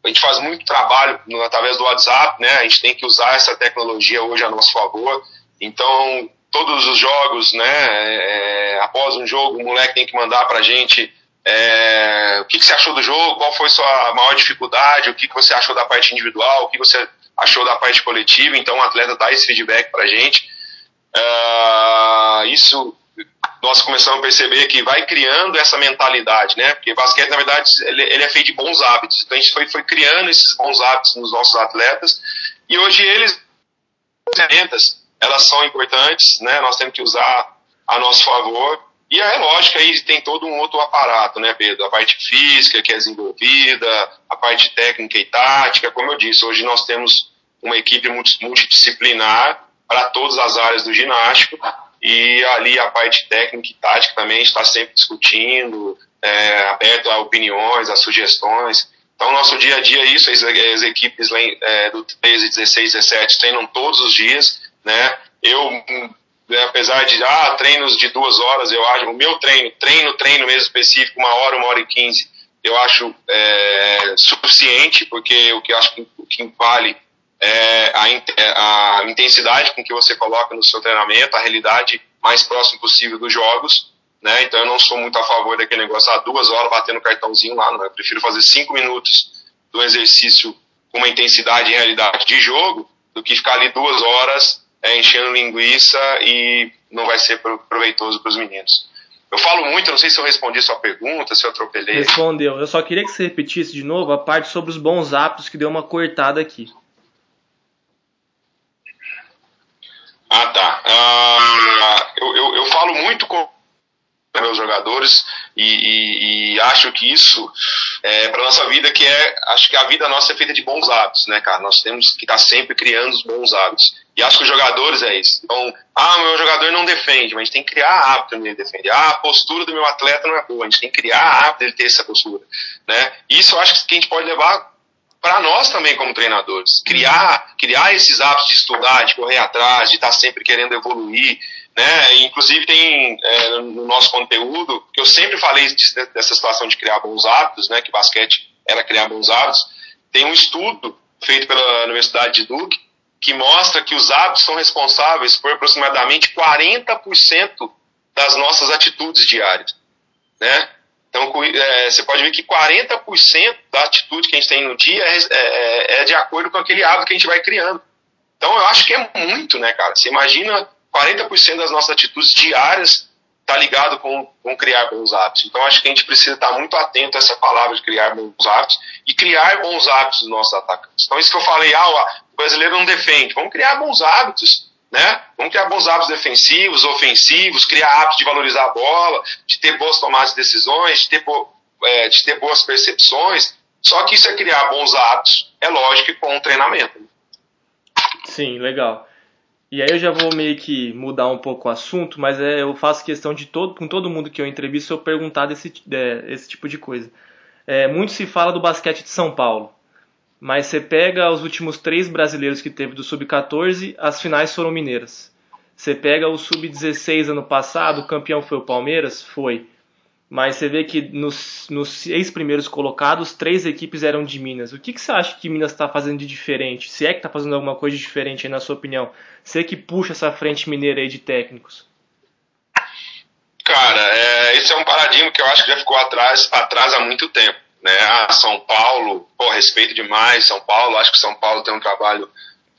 a gente faz muito trabalho no, através do WhatsApp, né? A gente tem que usar essa tecnologia hoje a nosso favor. Então, todos os jogos, né? É, após um jogo, o moleque tem que mandar para a gente é, o que, que, você achou do jogo, qual foi sua maior dificuldade, o que, que você achou da parte individual, o que você achou da parte coletiva. Então, o atleta dá esse feedback para a gente. Uh, isso nós começamos a perceber que vai criando essa mentalidade, né? Porque basquete, na verdade, ele, ele, é feito de bons hábitos. Então a gente foi, foi criando esses bons hábitos nos nossos atletas e hoje eles elas são importantes, né? Nós temos que usar a nosso favor. E é lógico, aí tem todo um outro aparato, né, Pedro? A parte física que é desenvolvida, a parte técnica e tática. Como eu disse, hoje nós temos uma equipe multidisciplinar para todas as áreas do ginástico e ali a parte técnica e tática também está sempre discutindo, é, aberto a opiniões, a sugestões. Então, nosso dia a dia é isso, as, as equipes é, do 13, 16, 17 treinam todos os dias, né? Eu, né, apesar de, ah, treinos de duas horas, eu acho, o meu treino, treino, treino mesmo específico, uma hora, uma hora e quinze, eu acho é, suficiente, porque o que eu acho que, que vale é, a, é, a, intensidade com que você coloca no seu treinamento, a realidade mais próxima possível dos jogos, né? Então eu não sou muito a favor daquele negócio, ah, duas horas batendo cartãozinho lá, não. Eu prefiro fazer cinco minutos do exercício com uma intensidade e realidade de jogo do que ficar ali duas horas é, enchendo linguiça e não vai ser proveitoso para os meninos. Eu falo muito, não sei se eu respondi sua pergunta, se eu atropelei. Respondeu. Eu só queria que você repetisse de novo a parte sobre os bons hábitos que deu uma cortada aqui. Ah, tá. Ah, eu, eu, eu, falo muito com meus jogadores e, e, e acho que isso é para nossa vida que é acho que a vida nossa é feita de bons hábitos né cara? Nós temos que estar sempre criando os bons hábitos. E acho que os jogadores é isso. Então ah meu jogador não defende mas a gente tem que criar hábito nele defender ah a postura do meu atleta não é boa a gente tem que criar hábito dele ter essa postura né? Isso eu acho que a gente pode levar para nós também como treinadores. Criar, criar esses hábitos de estudar, de correr atrás, de estar tá sempre querendo evoluir. Né? Inclusive tem é, no nosso conteúdo, que eu sempre falei dessa situação de criar bons hábitos, né? que basquete era criar bons hábitos, tem um estudo feito pela Universidade de Duke que mostra que os hábitos são responsáveis por aproximadamente 40% das nossas atitudes diárias. Né? Então, é, você pode ver que 40% da atitude que a gente tem no dia é, é, é, de acordo com aquele hábito que a gente vai criando. Então, eu acho que é muito, né, cara? Você imagina 40% das nossas atitudes diárias tá ligado com, com criar bons hábitos. Então, acho que a gente precisa estar muito atento a essa palavra de criar bons hábitos e criar bons hábitos dos nossos atacantes. Então, isso que eu falei, ah, o brasileiro não defende. Vamos criar bons hábitos né? Vamos criar bons hábitos defensivos, ofensivos, criar hábitos de valorizar a bola, de ter boas tomadas de decisões, de ter, bo é, de ter boas percepções. Só que isso é criar bons hábitos, é lógico, com um treinamento. Sim, legal. E aí eu já vou meio que mudar um pouco o assunto, mas é, eu faço questão de todo, com todo mundo que eu entrevisto eu perguntar desse, é, esse tipo de coisa. É, muito se fala do basquete de São Paulo. Mas você pega os últimos três brasileiros que teve do Sub-14, as finais foram mineiras. Você pega o Sub-16 ano passado, o campeão foi o Palmeiras? Foi. Mas você vê que nos, nos seis primeiros colocados, três equipes eram de Minas. O que, que você acha que Minas está fazendo de diferente? Se é que está fazendo alguma coisa de diferente aí, na sua opinião? Você que puxa essa frente mineira aí de técnicos. Cara, é, esse é um paradigma que eu acho que já ficou atrás, atrás há muito tempo né? Ah, São Paulo, pô, respeito demais São Paulo, acho que São Paulo tem um trabalho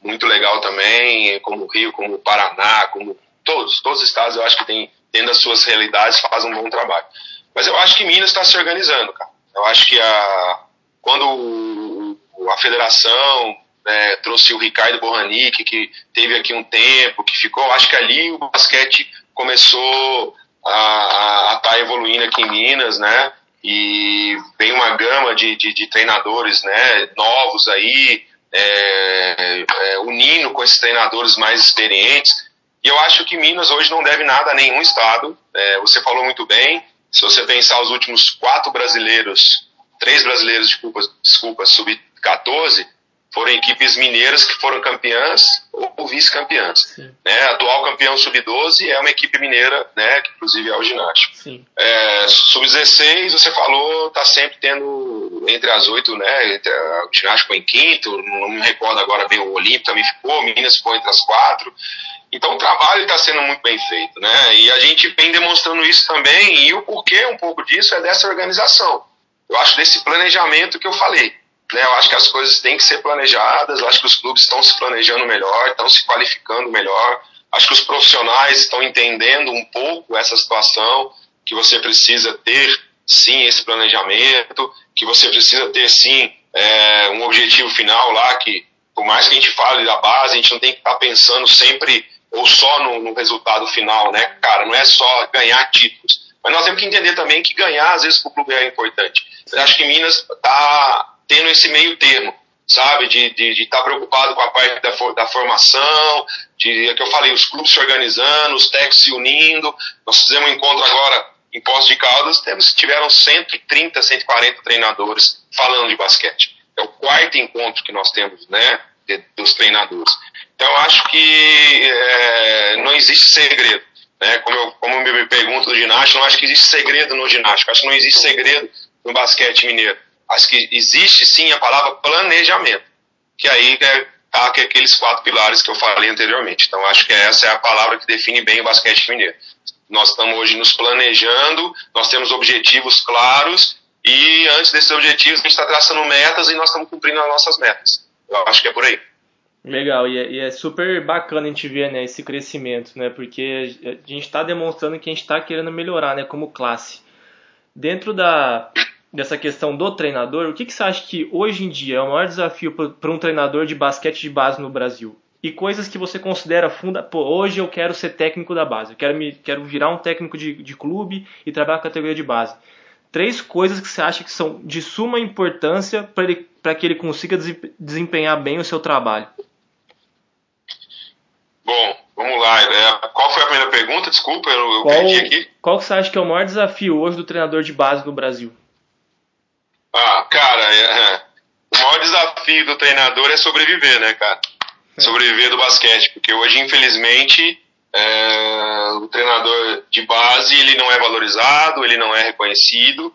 muito legal também, como o Rio, como o Paraná, como todos, todos os estados eu acho que tem, tendo as suas realidades, fazem um bom trabalho. Mas eu acho que Minas está se organizando, cara. Eu acho que a, quando a federação né, trouxe o Ricardo Borranic, que teve aqui um tempo, que ficou, acho que ali o basquete começou a estar tá evoluindo aqui em Minas, né? E vem uma gama de, de, de treinadores né, novos aí, é, é, unindo com esses treinadores mais experientes. E eu acho que Minas hoje não deve nada a nenhum estado. É, você falou muito bem. Se você pensar os últimos quatro brasileiros, três brasileiros, desculpa, desculpa sub-14, foram equipes mineiras que foram campeãs ou vice-campeãs. Né? Atual campeão sub-12 é uma equipe mineira, né, que inclusive é o ginásio. É, sub-16, você falou, está sempre tendo entre as oito, né, o ginásio ficou em quinto, não me recordo agora bem, o Olímpico também ficou, o Minas ficou entre as quatro. Então o trabalho está sendo muito bem feito, né? E a gente vem demonstrando isso também, e o porquê um pouco disso é dessa organização. Eu acho desse planejamento que eu falei. Né? Eu acho que as coisas têm que ser planejadas, acho que os clubes estão se planejando melhor, estão se qualificando melhor, acho que os profissionais estão entendendo um pouco essa situação, que você precisa ter sim esse planejamento, que você precisa ter sim é, um objetivo final lá, que por mais que a gente fale da base, a gente não tem que estar tá pensando sempre ou só no, no resultado final, né, cara? Não é só ganhar títulos. Mas nós temos que entender também que ganhar, às vezes, para o clube é importante. Eu acho que Minas está tendo esse meio termo, sabe? De estar de, de tá preocupado com a parte da, da formação, de é que eu falei, os clubes se organizando, os técnicos se unindo. Nós fizemos um encontro agora em Poços de Caldas, temos, tiveram 130, 140 treinadores falando de basquete. É o quarto encontro que nós temos, né, de, dos treinadores. Então, acho que é, não existe segredo. Né? Como, eu, como me pergunto do ginástica, não acho que existe segredo no ginástica. Acho que não existe segredo no basquete mineiro. Acho que existe sim a palavra planejamento, que aí é tá aqueles quatro pilares que eu falei anteriormente. Então acho que essa é a palavra que define bem o basquete mineiro. Nós estamos hoje nos planejando, nós temos objetivos claros e antes desses objetivos a gente está traçando metas e nós estamos cumprindo as nossas metas. Eu acho que é por aí. Legal, e é, e é, super bacana a gente ver né, esse crescimento, né, porque a gente está demonstrando que a gente está querendo melhorar né, como classe. Dentro da, dessa questão do treinador, o que, que você acha que hoje em dia é o maior desafio para um treinador de basquete de base no Brasil? E coisas que você considera funda. Pô, hoje eu quero ser técnico da base, eu quero, me, quero virar um técnico de, de clube e trabalhar a categoria de base. Três coisas que você acha que são de suma importância para que ele consiga desempenhar bem o seu trabalho. Bom, vamos lá. É, qual foi a primeira pergunta? Desculpa, eu, eu qual, perdi aqui. Qual que você acha que é o maior desafio hoje do treinador de base no Brasil? Ah, cara, é, é, o maior desafio do treinador é sobreviver, né, cara? É. Sobreviver do basquete, porque hoje, infelizmente, é, o treinador de base ele não é valorizado, ele não é reconhecido,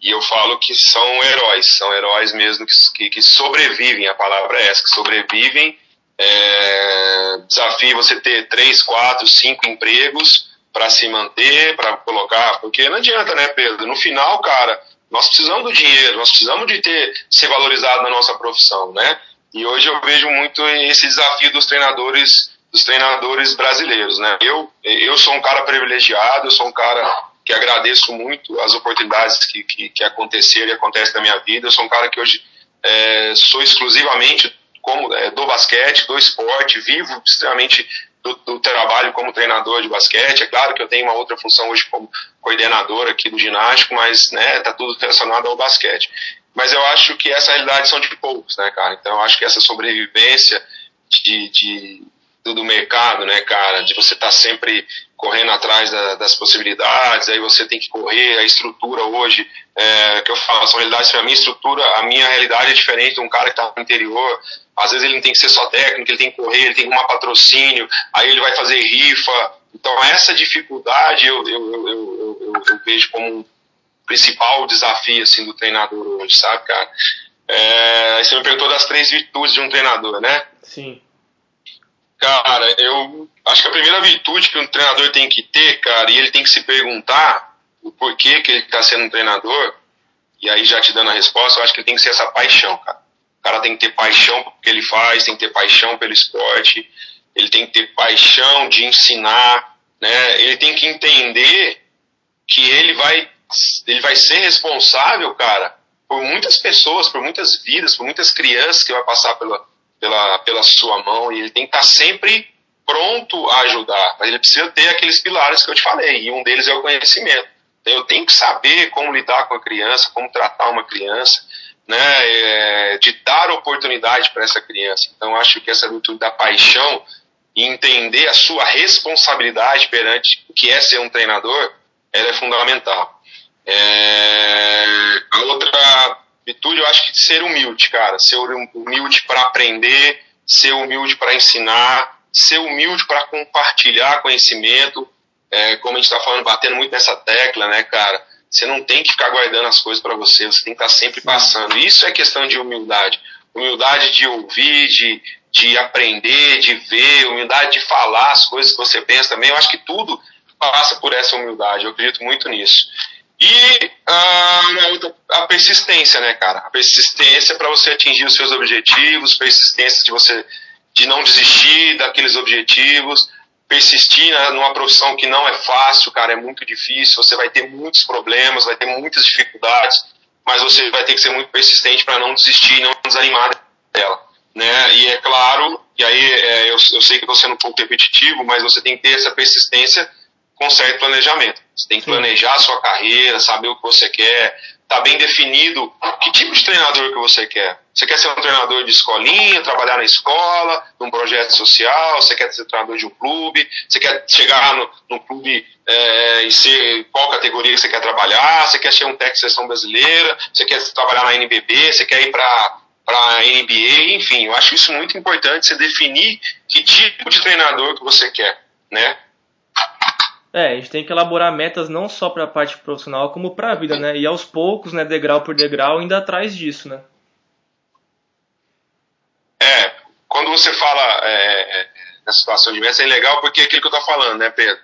e eu falo que são heróis, são heróis mesmo que, que sobrevivem, a palavra é essa, que sobrevivem. É, desafio você ter três, quatro, cinco empregos para se manter, para colocar, porque não adianta, né, Pedro? No final, cara, nós precisamos do dinheiro, nós precisamos de ter ser valorizado na nossa profissão, né? E hoje eu vejo muito esse desafio dos treinadores, dos treinadores brasileiros, né? Eu eu sou um cara privilegiado, eu sou um cara que agradeço muito as oportunidades que, que, que aconteceram e acontecem na minha vida. Eu sou um cara que hoje é, sou exclusivamente como, é, do basquete, do esporte, vivo extremamente do, do, trabalho como treinador de basquete. É claro que eu tenho uma outra função hoje como coordenador aqui do ginástico, mas né, tá tudo relacionado ao basquete. Mas eu acho que essa realidade são de poucos, né, cara? Então eu acho que essa sobrevivência de, de do mercado, né, cara, de você estar tá sempre correndo atrás da, das possibilidades, aí você tem que correr, a estrutura hoje, é, que eu falo, são realidades para mim, estrutura, a minha realidade é diferente de um cara que está no interior, às vezes ele não tem que ser só técnico, ele tem que correr, ele tem que arrumar patrocínio, aí ele vai fazer rifa. Então, essa dificuldade eu, eu, eu, eu, eu vejo como principal desafio assim, do treinador hoje, sabe, cara? É, você me perguntou das três virtudes de um treinador, né? Sim. Cara, eu acho que a primeira virtude que um treinador tem que ter, cara, e ele tem que se perguntar o porquê que ele está sendo um treinador, e aí já te dando a resposta, eu acho que ele tem que ser essa paixão, cara. O cara tem que ter paixão pelo que ele faz, tem que ter paixão pelo esporte, ele tem que ter paixão de ensinar, né? Ele tem que entender que ele vai, ele vai ser responsável, cara, por muitas pessoas, por muitas vidas, por muitas crianças que vai passar pela, pela, pela sua mão e ele tem que estar sempre pronto a ajudar, mas ele precisa ter aqueles pilares que eu te falei, e um deles é o conhecimento. Então, eu tenho que saber como lidar com a criança, como tratar uma criança, né, é, de dar oportunidade para essa criança. Então, acho que essa virtude da paixão e entender a sua responsabilidade perante o que é ser um treinador, ela é fundamental. É, a outra virtude, eu acho que ser humilde, cara. Ser humilde para aprender, ser humilde para ensinar, ser humilde para compartilhar conhecimento. É, como a gente está falando, batendo muito nessa tecla, né, cara? Você não tem que ficar guardando as coisas para você, você tem que estar tá sempre passando. Isso é questão de humildade. Humildade de ouvir, de, de aprender, de ver, humildade de falar as coisas que você pensa também. Eu acho que tudo passa por essa humildade, eu acredito muito nisso. E ah, a persistência, né, cara? A persistência para você atingir os seus objetivos, persistência de você de não desistir daqueles objetivos, persistir numa profissão que não é fácil, cara, é muito difícil, você vai ter muitos problemas, vai ter muitas dificuldades, mas você vai ter que ser muito persistente para não desistir, não desanimar dela, né? E é claro, e aí é, eu, eu sei que estou sendo um pouco repetitivo, mas você tem que ter essa persistência com certo planejamento. Você tem que planejar a sua carreira, saber o que você quer, tá bem definido que tipo de treinador que você quer. Você quer ser um treinador de escolinha, trabalhar na escola, num projeto social, você quer ser treinador de um clube, você quer chegar no, no clube é, e ser qual categoria que você quer trabalhar, você quer ser um técnico de seleção brasileira, você quer trabalhar na NBB, você quer ir para para NBA, enfim, eu acho isso muito importante, você definir que tipo de treinador que você quer, né? É, a gente tem que elaborar metas não só para a parte profissional, como para a vida, né? E aos poucos, né, degrau por degrau, ainda atrás disso, né? É, quando você fala é, é, na situação de meta, é legal porque é aquilo que eu tô falando, né, Pedro?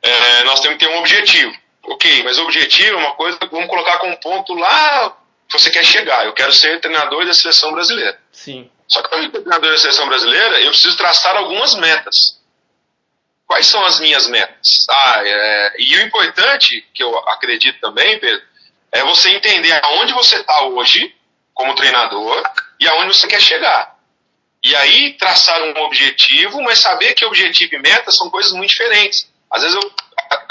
É, nós temos que ter um objetivo. Ok, mas o objetivo é uma coisa, vamos colocar como ponto lá que você quer chegar. Eu quero ser treinador da seleção brasileira. Sim. Só que para ser treinador da seleção brasileira, eu preciso traçar algumas metas quais são as minhas metas? Ah, é, e o importante, que eu acredito também, Pedro, é você entender aonde você está hoje como treinador e aonde você quer chegar. E aí traçar um objetivo, mas saber que objetivo e meta são coisas muito diferentes. Às vezes eu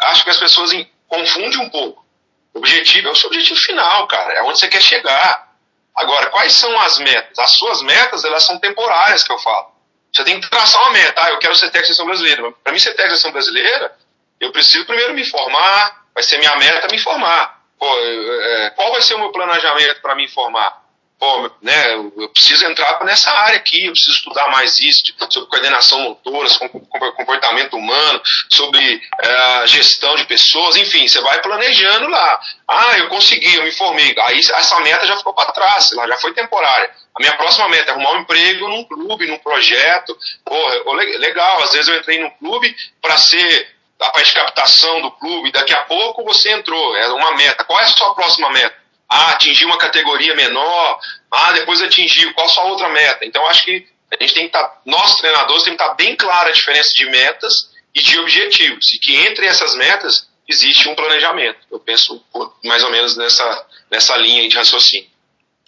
acho que as pessoas confundem um pouco. Objetivo é o seu objetivo final, cara, é onde você quer chegar. Agora, quais são as metas? As suas metas, elas são temporárias, que eu falo. Você tem que traçar uma meta. Ah, eu quero ser técnico de seleção brasileira. Para mim ser técnico de seleção brasileira, eu preciso primeiro me formar. Vai ser minha meta me formar. Pô, é, qual vai ser o meu planejamento para me formar? Pô, né, eu preciso entrar nessa área aqui, eu preciso estudar mais isso, sobre coordenação motora, sobre comportamento humano, sobre é, gestão de pessoas, enfim, você vai planejando lá. Ah, eu consegui, eu me formei. Aí essa meta já ficou para trás, ela já foi temporária. A minha próxima meta é arrumar um emprego num clube, num projeto. Porra, legal, às vezes eu entrei num clube para ser a parte de captação do clube, daqui a pouco você entrou, é uma meta. Qual é a sua próxima meta? Ah, atingir uma categoria menor. Ah, depois atingiu. Qual a sua outra meta? Então, acho que a gente tem que estar, tá, nós treinadores, tem que estar tá bem clara a diferença de metas e de objetivos. E que entre essas metas existe um planejamento. Eu penso mais ou menos nessa, nessa linha de raciocínio.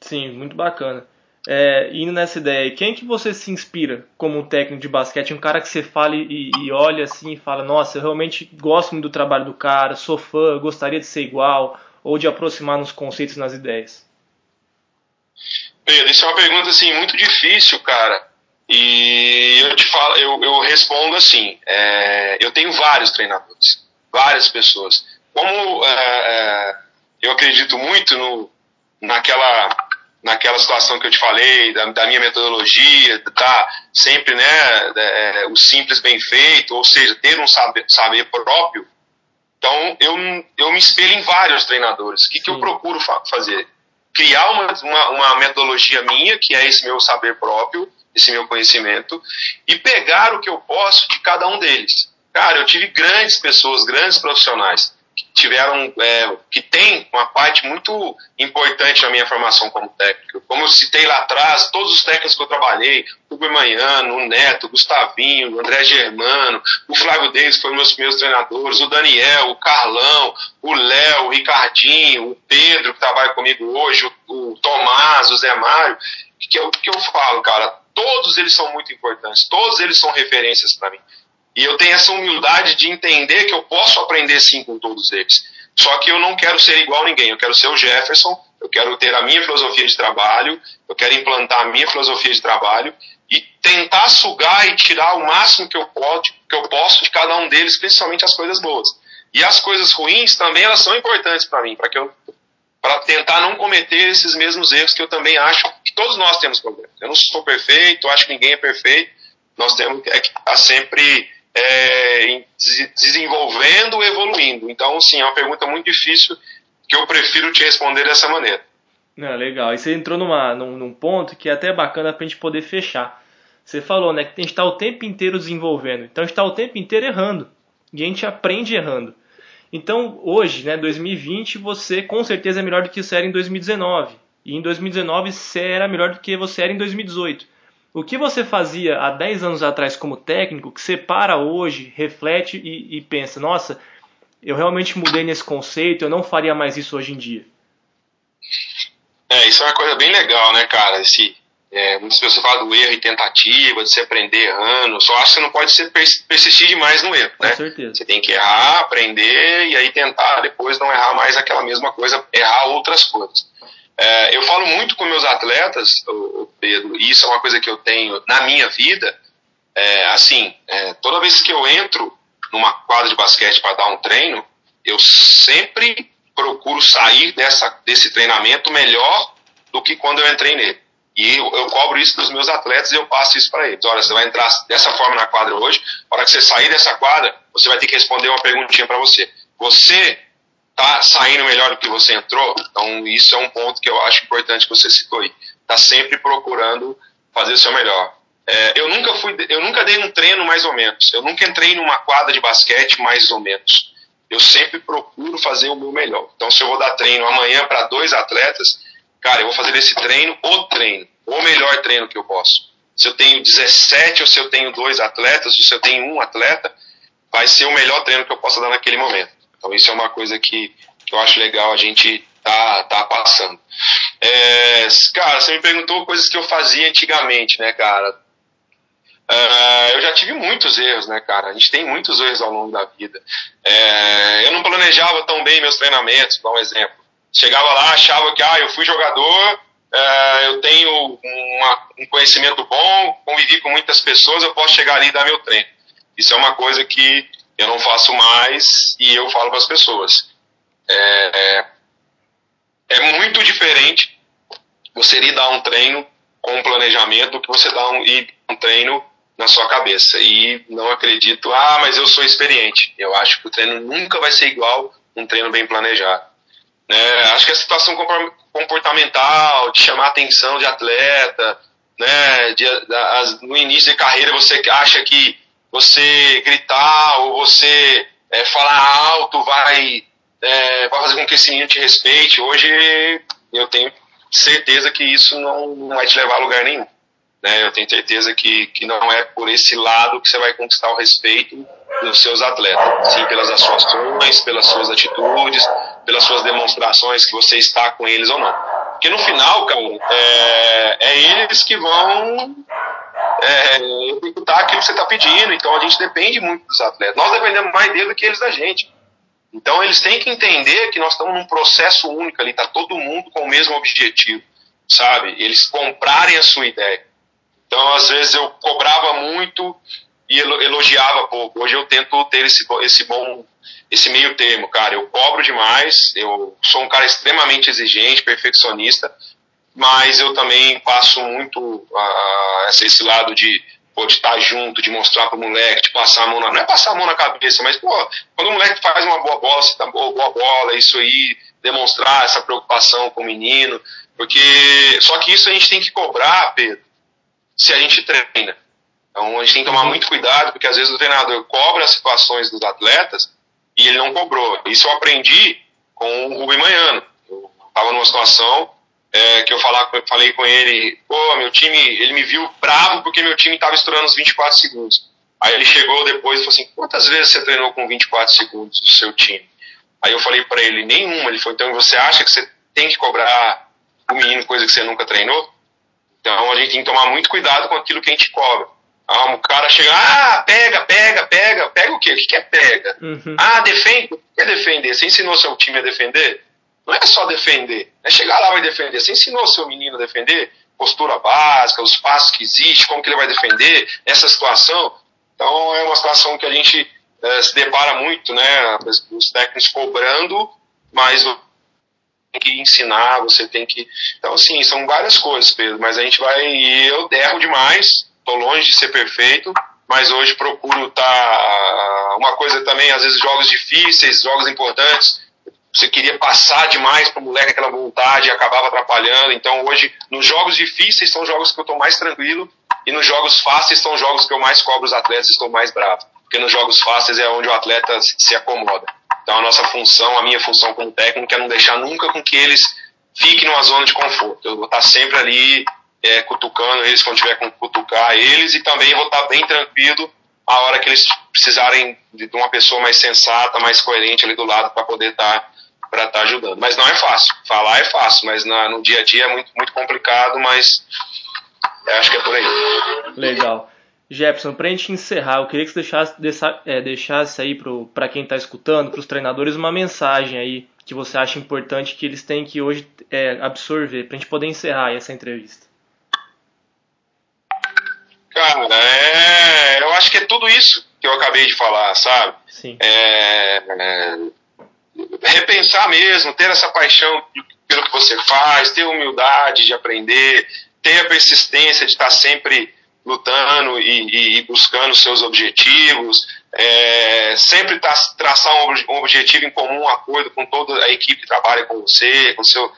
Sim, muito bacana. É, indo nessa ideia, quem que você se inspira como técnico de basquete? Um cara que você fala e, e olha assim e fala, nossa, eu realmente gosto muito do trabalho do cara, sou fã, gostaria de ser igual, ou de aproximar nos conceitos, nas ideias? Pedro, isso é uma pergunta assim muito difícil, cara. E eu te falo, eu, eu respondo assim: é, eu tenho vários treinadores, várias pessoas. Como é, é, eu acredito muito no, naquela, naquela situação que eu te falei, da, da minha metodologia, tá sempre né, é, o simples bem feito, ou seja, ter um saber, saber próprio então, eu, eu me espelho em vários treinadores. O que, que eu procuro fa fazer? Criar uma, uma, uma, metodologia minha, que é esse meu saber próprio, esse meu conhecimento, e pegar o que eu posso de cada um deles. Cara, eu tive grandes pessoas, grandes profissionais tiveram, é, que tem uma parte muito importante na minha formação como técnico. Como eu citei lá atrás, todos os técnicos que eu trabalhei, o Manhano, o Neto, o Gustavinho, o André Germano, o Flávio Davis, que foram meus primeiros treinadores, o Daniel, o Carlão, o Léo, o Ricardinho, o Pedro, que trabalha comigo hoje, o, o Tomás, o Zé Mário, que o que eu falo, cara, todos eles são muito importantes, todos eles são referências para mim. E eu tenho essa humildade de entender que eu posso aprender sim com todos eles. Só que eu não quero ser igual a ninguém. Eu quero ser o Jefferson, eu quero ter a minha filosofia de trabalho, eu quero implantar a minha filosofia de trabalho e tentar sugar e tirar o máximo que eu, pode, que eu posso de cada um deles, principalmente as coisas boas. E as coisas ruins também elas são importantes para mim, para que eu para tentar não cometer esses mesmos erros que eu também acho que todos nós temos problemas. Eu não sou perfeito, acho que ninguém é perfeito. Nós temos é que estar tá sempre é, desenvolvendo, evoluindo. Então, sim, é uma pergunta muito difícil que eu prefiro te responder dessa maneira. Não, legal. E você entrou numa, num, num ponto que é até bacana para a gente poder fechar. Você falou, né, que a gente está o tempo inteiro desenvolvendo. Então a gente está o tempo inteiro errando. E a gente aprende errando. Então, hoje, né, 2020, você com certeza é melhor do que você era em 2019. E em 2019 você era melhor do que você era em 2018. O que você fazia há 10 anos atrás como técnico, que você para hoje, reflete e, e pensa, nossa, eu realmente mudei nesse conceito, eu não faria mais isso hoje em dia. É, isso é uma coisa bem legal, né, cara? Esse, é, muitas pessoas falam do erro e tentativa, de se aprender errando. Só acho que você não pode ser persistir demais no erro, né? Com certeza. Você tem que errar, aprender e aí tentar depois não errar mais aquela mesma coisa, errar outras coisas. É, eu falo muito com meus atletas, Pedro, e isso é uma coisa que eu tenho na minha vida. É, assim, é, toda vez que eu entro numa quadra de basquete para dar um treino, eu sempre procuro sair dessa, desse treinamento melhor do que quando eu entrei nele. E eu, eu cobro isso dos meus atletas e eu passo isso para eles. Olha, você vai entrar dessa forma na quadra hoje, na hora que você sair dessa quadra, você vai ter que responder uma perguntinha para você. Você tá saindo melhor do que você entrou? Então, isso é um ponto que eu acho importante que você citou aí. Tá sempre procurando fazer o seu melhor. É, eu nunca fui, eu nunca dei um treino mais ou menos. Eu nunca entrei numa quadra de basquete mais ou menos. Eu sempre procuro fazer o meu melhor. Então, se eu vou dar treino amanhã para dois atletas, cara, eu vou fazer esse treino o treino, o melhor treino que eu posso. Se eu tenho 17 ou se eu tenho dois atletas, ou se eu tenho um atleta, vai ser o melhor treino que eu possa dar naquele momento. Então isso é uma coisa que, eu acho legal a gente tá, tá passando. É, cara, você me perguntou coisas que eu fazia antigamente, né, cara? Uh, eu já tive muitos erros, né, cara? A gente tem muitos erros ao longo da vida. É, eu não planejava tão bem meus treinamentos, vou dar um exemplo. Chegava lá, achava que, ah, eu fui jogador, uh, eu tenho uma, um conhecimento bom, convivi com muitas pessoas, eu posso chegar ali e dar meu treino. Isso é uma coisa que eu não faço mais e eu falo para as pessoas. É, é, é, muito diferente você ir dar um treino com um planejamento do que você dar um, ir um treino na sua cabeça. E não acredito, ah, mas eu sou experiente. Eu acho que o treino nunca vai ser igual um treino bem planejado. Né? Acho que a situação comportamental, de chamar atenção de atleta, né? De, as, no início de carreira você acha que você gritar ou você é, falar alto vai, é, vai fazer com que esse menino te respeite. Hoje eu tenho certeza que isso não, vai te levar a lugar nenhum. Né? Eu tenho certeza que, que não é por esse lado que você vai conquistar o respeito dos seus atletas, sim pelas ações, pelas suas atitudes, pelas suas demonstrações que você está com eles ou não. Porque no final, cara, é, é eles que vão é, executar aquilo que você está pedindo. Então a gente depende muito dos atletas. Nós dependemos mais deles do que eles da gente. Então eles têm que entender que nós estamos num processo único ali, está todo mundo com o mesmo objetivo, sabe? Eles comprarem a sua ideia. Então às vezes eu cobrava muito e elogiava pouco. Hoje eu tento ter esse, esse bom, esse meio termo, cara. Eu cobro demais, eu sou um cara extremamente exigente, perfeccionista, mas eu também passo muito esse lado de, de estar junto, de mostrar pro moleque, de passar a mão na. Não é passar a mão na cabeça, mas, pô, quando o moleque faz uma boa bola, você dá boa, boa bola, isso aí, demonstrar essa preocupação com o menino. Porque. Só que isso a gente tem que cobrar, Pedro, se a gente treina. Então a gente tem que tomar muito cuidado, porque às vezes o treinador cobra as situações dos atletas e ele não cobrou. Isso eu aprendi com o Rubem Manhano. Eu estava numa situação é, que eu falar, falei com ele, pô, meu time, ele me viu bravo porque meu time estava estourando os 24 segundos. Aí ele chegou depois e falou assim, quantas vezes você treinou com 24 segundos o seu time? Aí eu falei para ele, nenhuma. Ele falou, então você acha que você tem que cobrar o menino coisa que você nunca treinou? Então a gente tem que tomar muito cuidado com aquilo que a gente cobra. Ah, o cara chega, ah, pega, pega, pega. Pega o quê? O que é pega? Uhum. Ah, defende. O que é defender? Você ensinou seu time a defender? Não é só defender. É chegar lá e defender. Você ensinou seu menino a defender? Postura básica, os passos que existem, como que ele vai defender, essa situação. Então é uma situação que a gente é, se depara muito, né? Os técnicos cobrando, mas que ensinar, você tem que. Então, assim, são várias coisas, Pedro, mas a gente vai. Eu erro demais, estou longe de ser perfeito, mas hoje procuro estar. Tá, uma coisa também, às vezes, jogos difíceis, jogos importantes. Você queria passar demais para o moleque aquela vontade e acabava atrapalhando. Então, hoje, nos jogos difíceis, são jogos que eu estou mais tranquilo, e nos jogos fáceis, são jogos que eu mais cobro os atletas e estou mais bravo. Porque nos jogos fáceis é onde o atleta se acomoda. Então a nossa função, a minha função como técnico é não deixar nunca com que eles fiquem numa zona de conforto. Eu vou estar sempre ali é, cutucando eles quando tiver com cutucar eles e também vou estar bem tranquilo a hora que eles precisarem de uma pessoa mais sensata, mais coerente ali do lado para poder estar para estar ajudando. Mas não é fácil. Falar é fácil, mas na, no dia a dia é muito, muito complicado, mas acho que é por aí. Legal. Jefferson, para a gente encerrar, eu queria que você deixasse, é, deixasse aí para quem está escutando, para os treinadores, uma mensagem aí que você acha importante que eles têm que hoje é, absorver, para a gente poder encerrar essa entrevista. Cara, é, eu acho que é tudo isso que eu acabei de falar, sabe? Sim. É, é, repensar mesmo, ter essa paixão pelo que você faz, ter humildade de aprender, ter a persistência de estar sempre lutando e, e buscando seus objetivos, é, sempre tá, traçar um, objetivo em comum, um acordo com toda a equipe que trabalha com você, com, seu,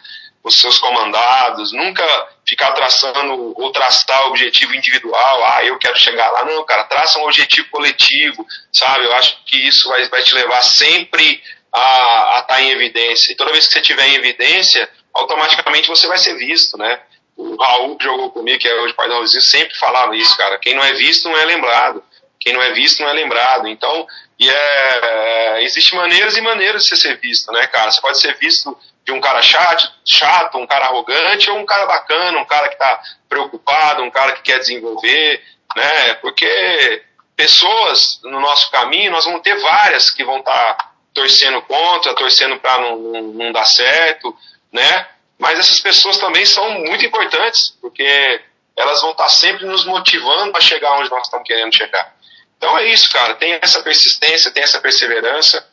com seus comandados, nunca ficar traçando ou traçar objetivo individual, ah, eu quero chegar lá, não, cara, traça um objetivo coletivo, sabe, eu acho que isso vai, vai te levar sempre a estar tá em evidência, e toda vez que você estiver em evidência, automaticamente você vai ser visto, né, o Raul que jogou comigo, que é hoje pai do Raulzinho, sempre falava isso, cara. Quem não é visto não é lembrado. Quem não é visto não é lembrado. Então, e é, é, existe maneiras e maneiras de você ser visto, né, cara? Você pode ser visto de um cara chato, chato, um cara arrogante, ou um cara bacana, um cara que está preocupado, um cara que quer desenvolver, né? Porque pessoas no nosso caminho, nós vamos ter várias que vão estar tá torcendo contra, torcendo para não, não, não dar certo, né? Mas essas pessoas também são muito importantes, porque elas vão estar sempre nos motivando para chegar onde nós estamos querendo chegar. Então é isso, cara. Tem essa persistência, tem essa perseverança.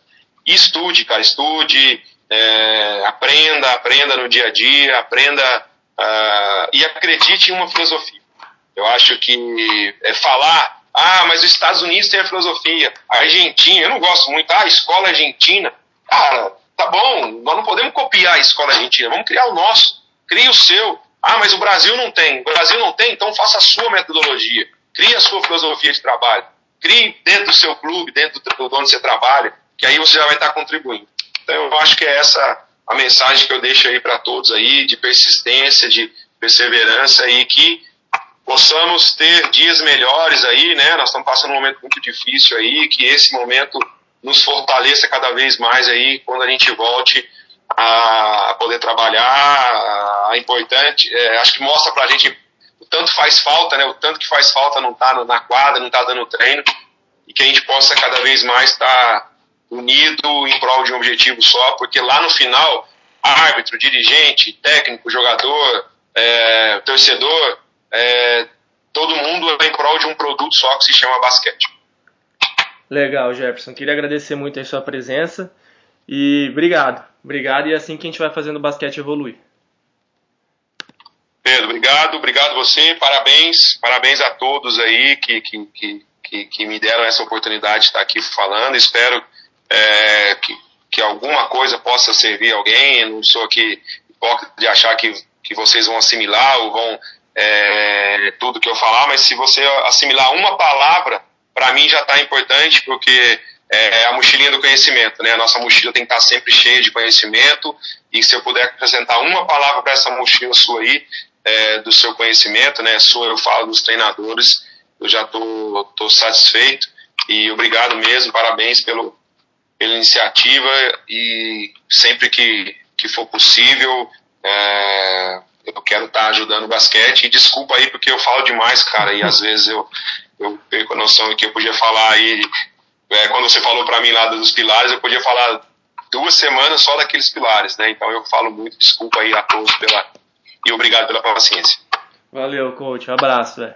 Estude, cara. Estude, é, aprenda, aprenda no dia a dia, aprenda uh, e acredite em uma filosofia. Eu acho que é falar, ah, mas os Estados Unidos têm a filosofia, a Argentina, eu não gosto muito, ah, a escola argentina. Cara, Tá bom, nós não podemos copiar a escola argentina, vamos criar o nosso. Crie o seu. Ah, mas o Brasil não tem. O Brasil não tem, então faça a sua metodologia. Crie a sua filosofia de trabalho. Crie dentro do seu clube, dentro do onde você trabalha, que aí você já vai estar contribuindo. Então eu acho que é essa a mensagem que eu deixo aí para todos aí, de persistência, de perseverança e que possamos ter dias melhores aí, né? Nós estamos passando um momento muito difícil aí, que esse momento nos fortaleça cada vez mais aí quando a gente volte a poder trabalhar. A importante, é, acho que mostra pra gente o tanto faz falta, né? O tanto que faz falta não tá na quadra, não tá dando treino e que a gente possa cada vez mais estar tá unido em prol de um objetivo só, porque lá no final, árbitro, dirigente, técnico, jogador, é, torcedor, é, todo mundo é em prol de um produto só que se chama basquete. Legal, Jefferson. Queria agradecer muito a sua presença e obrigado. Obrigado e é assim que a gente vai fazendo o basquete evoluir. Pedro, obrigado, obrigado você, parabéns, parabéns a todos aí que, que, que, que, me deram essa oportunidade de estar aqui falando. Espero é, que, que alguma coisa possa servir alguém. Eu não sou aqui hipócrita de achar que, que vocês vão assimilar ou vão é, tudo que eu falar, mas se você assimilar uma palavra para mim já está importante, porque é a mochilinha do conhecimento, né? A nossa mochila tem que estar tá sempre cheia de conhecimento e se eu puder acrescentar uma palavra para essa mochila sua aí, é, do seu conhecimento, né? Sua, eu falo dos treinadores, eu já tô, tô satisfeito e obrigado mesmo, parabéns pelo, pela iniciativa e sempre que, que for possível, é, eu quero estar tá ajudando o basquete e desculpa aí porque eu falo demais, cara, e às vezes eu eu perco a noção que eu podia falar aí, é, quando você falou para mim lá dos pilares, eu podia falar duas semanas só daqueles pilares, né? Então eu falo muito, desculpa aí a todos pela e obrigado pela paciência. Valeu, coach. Um abraço, velho.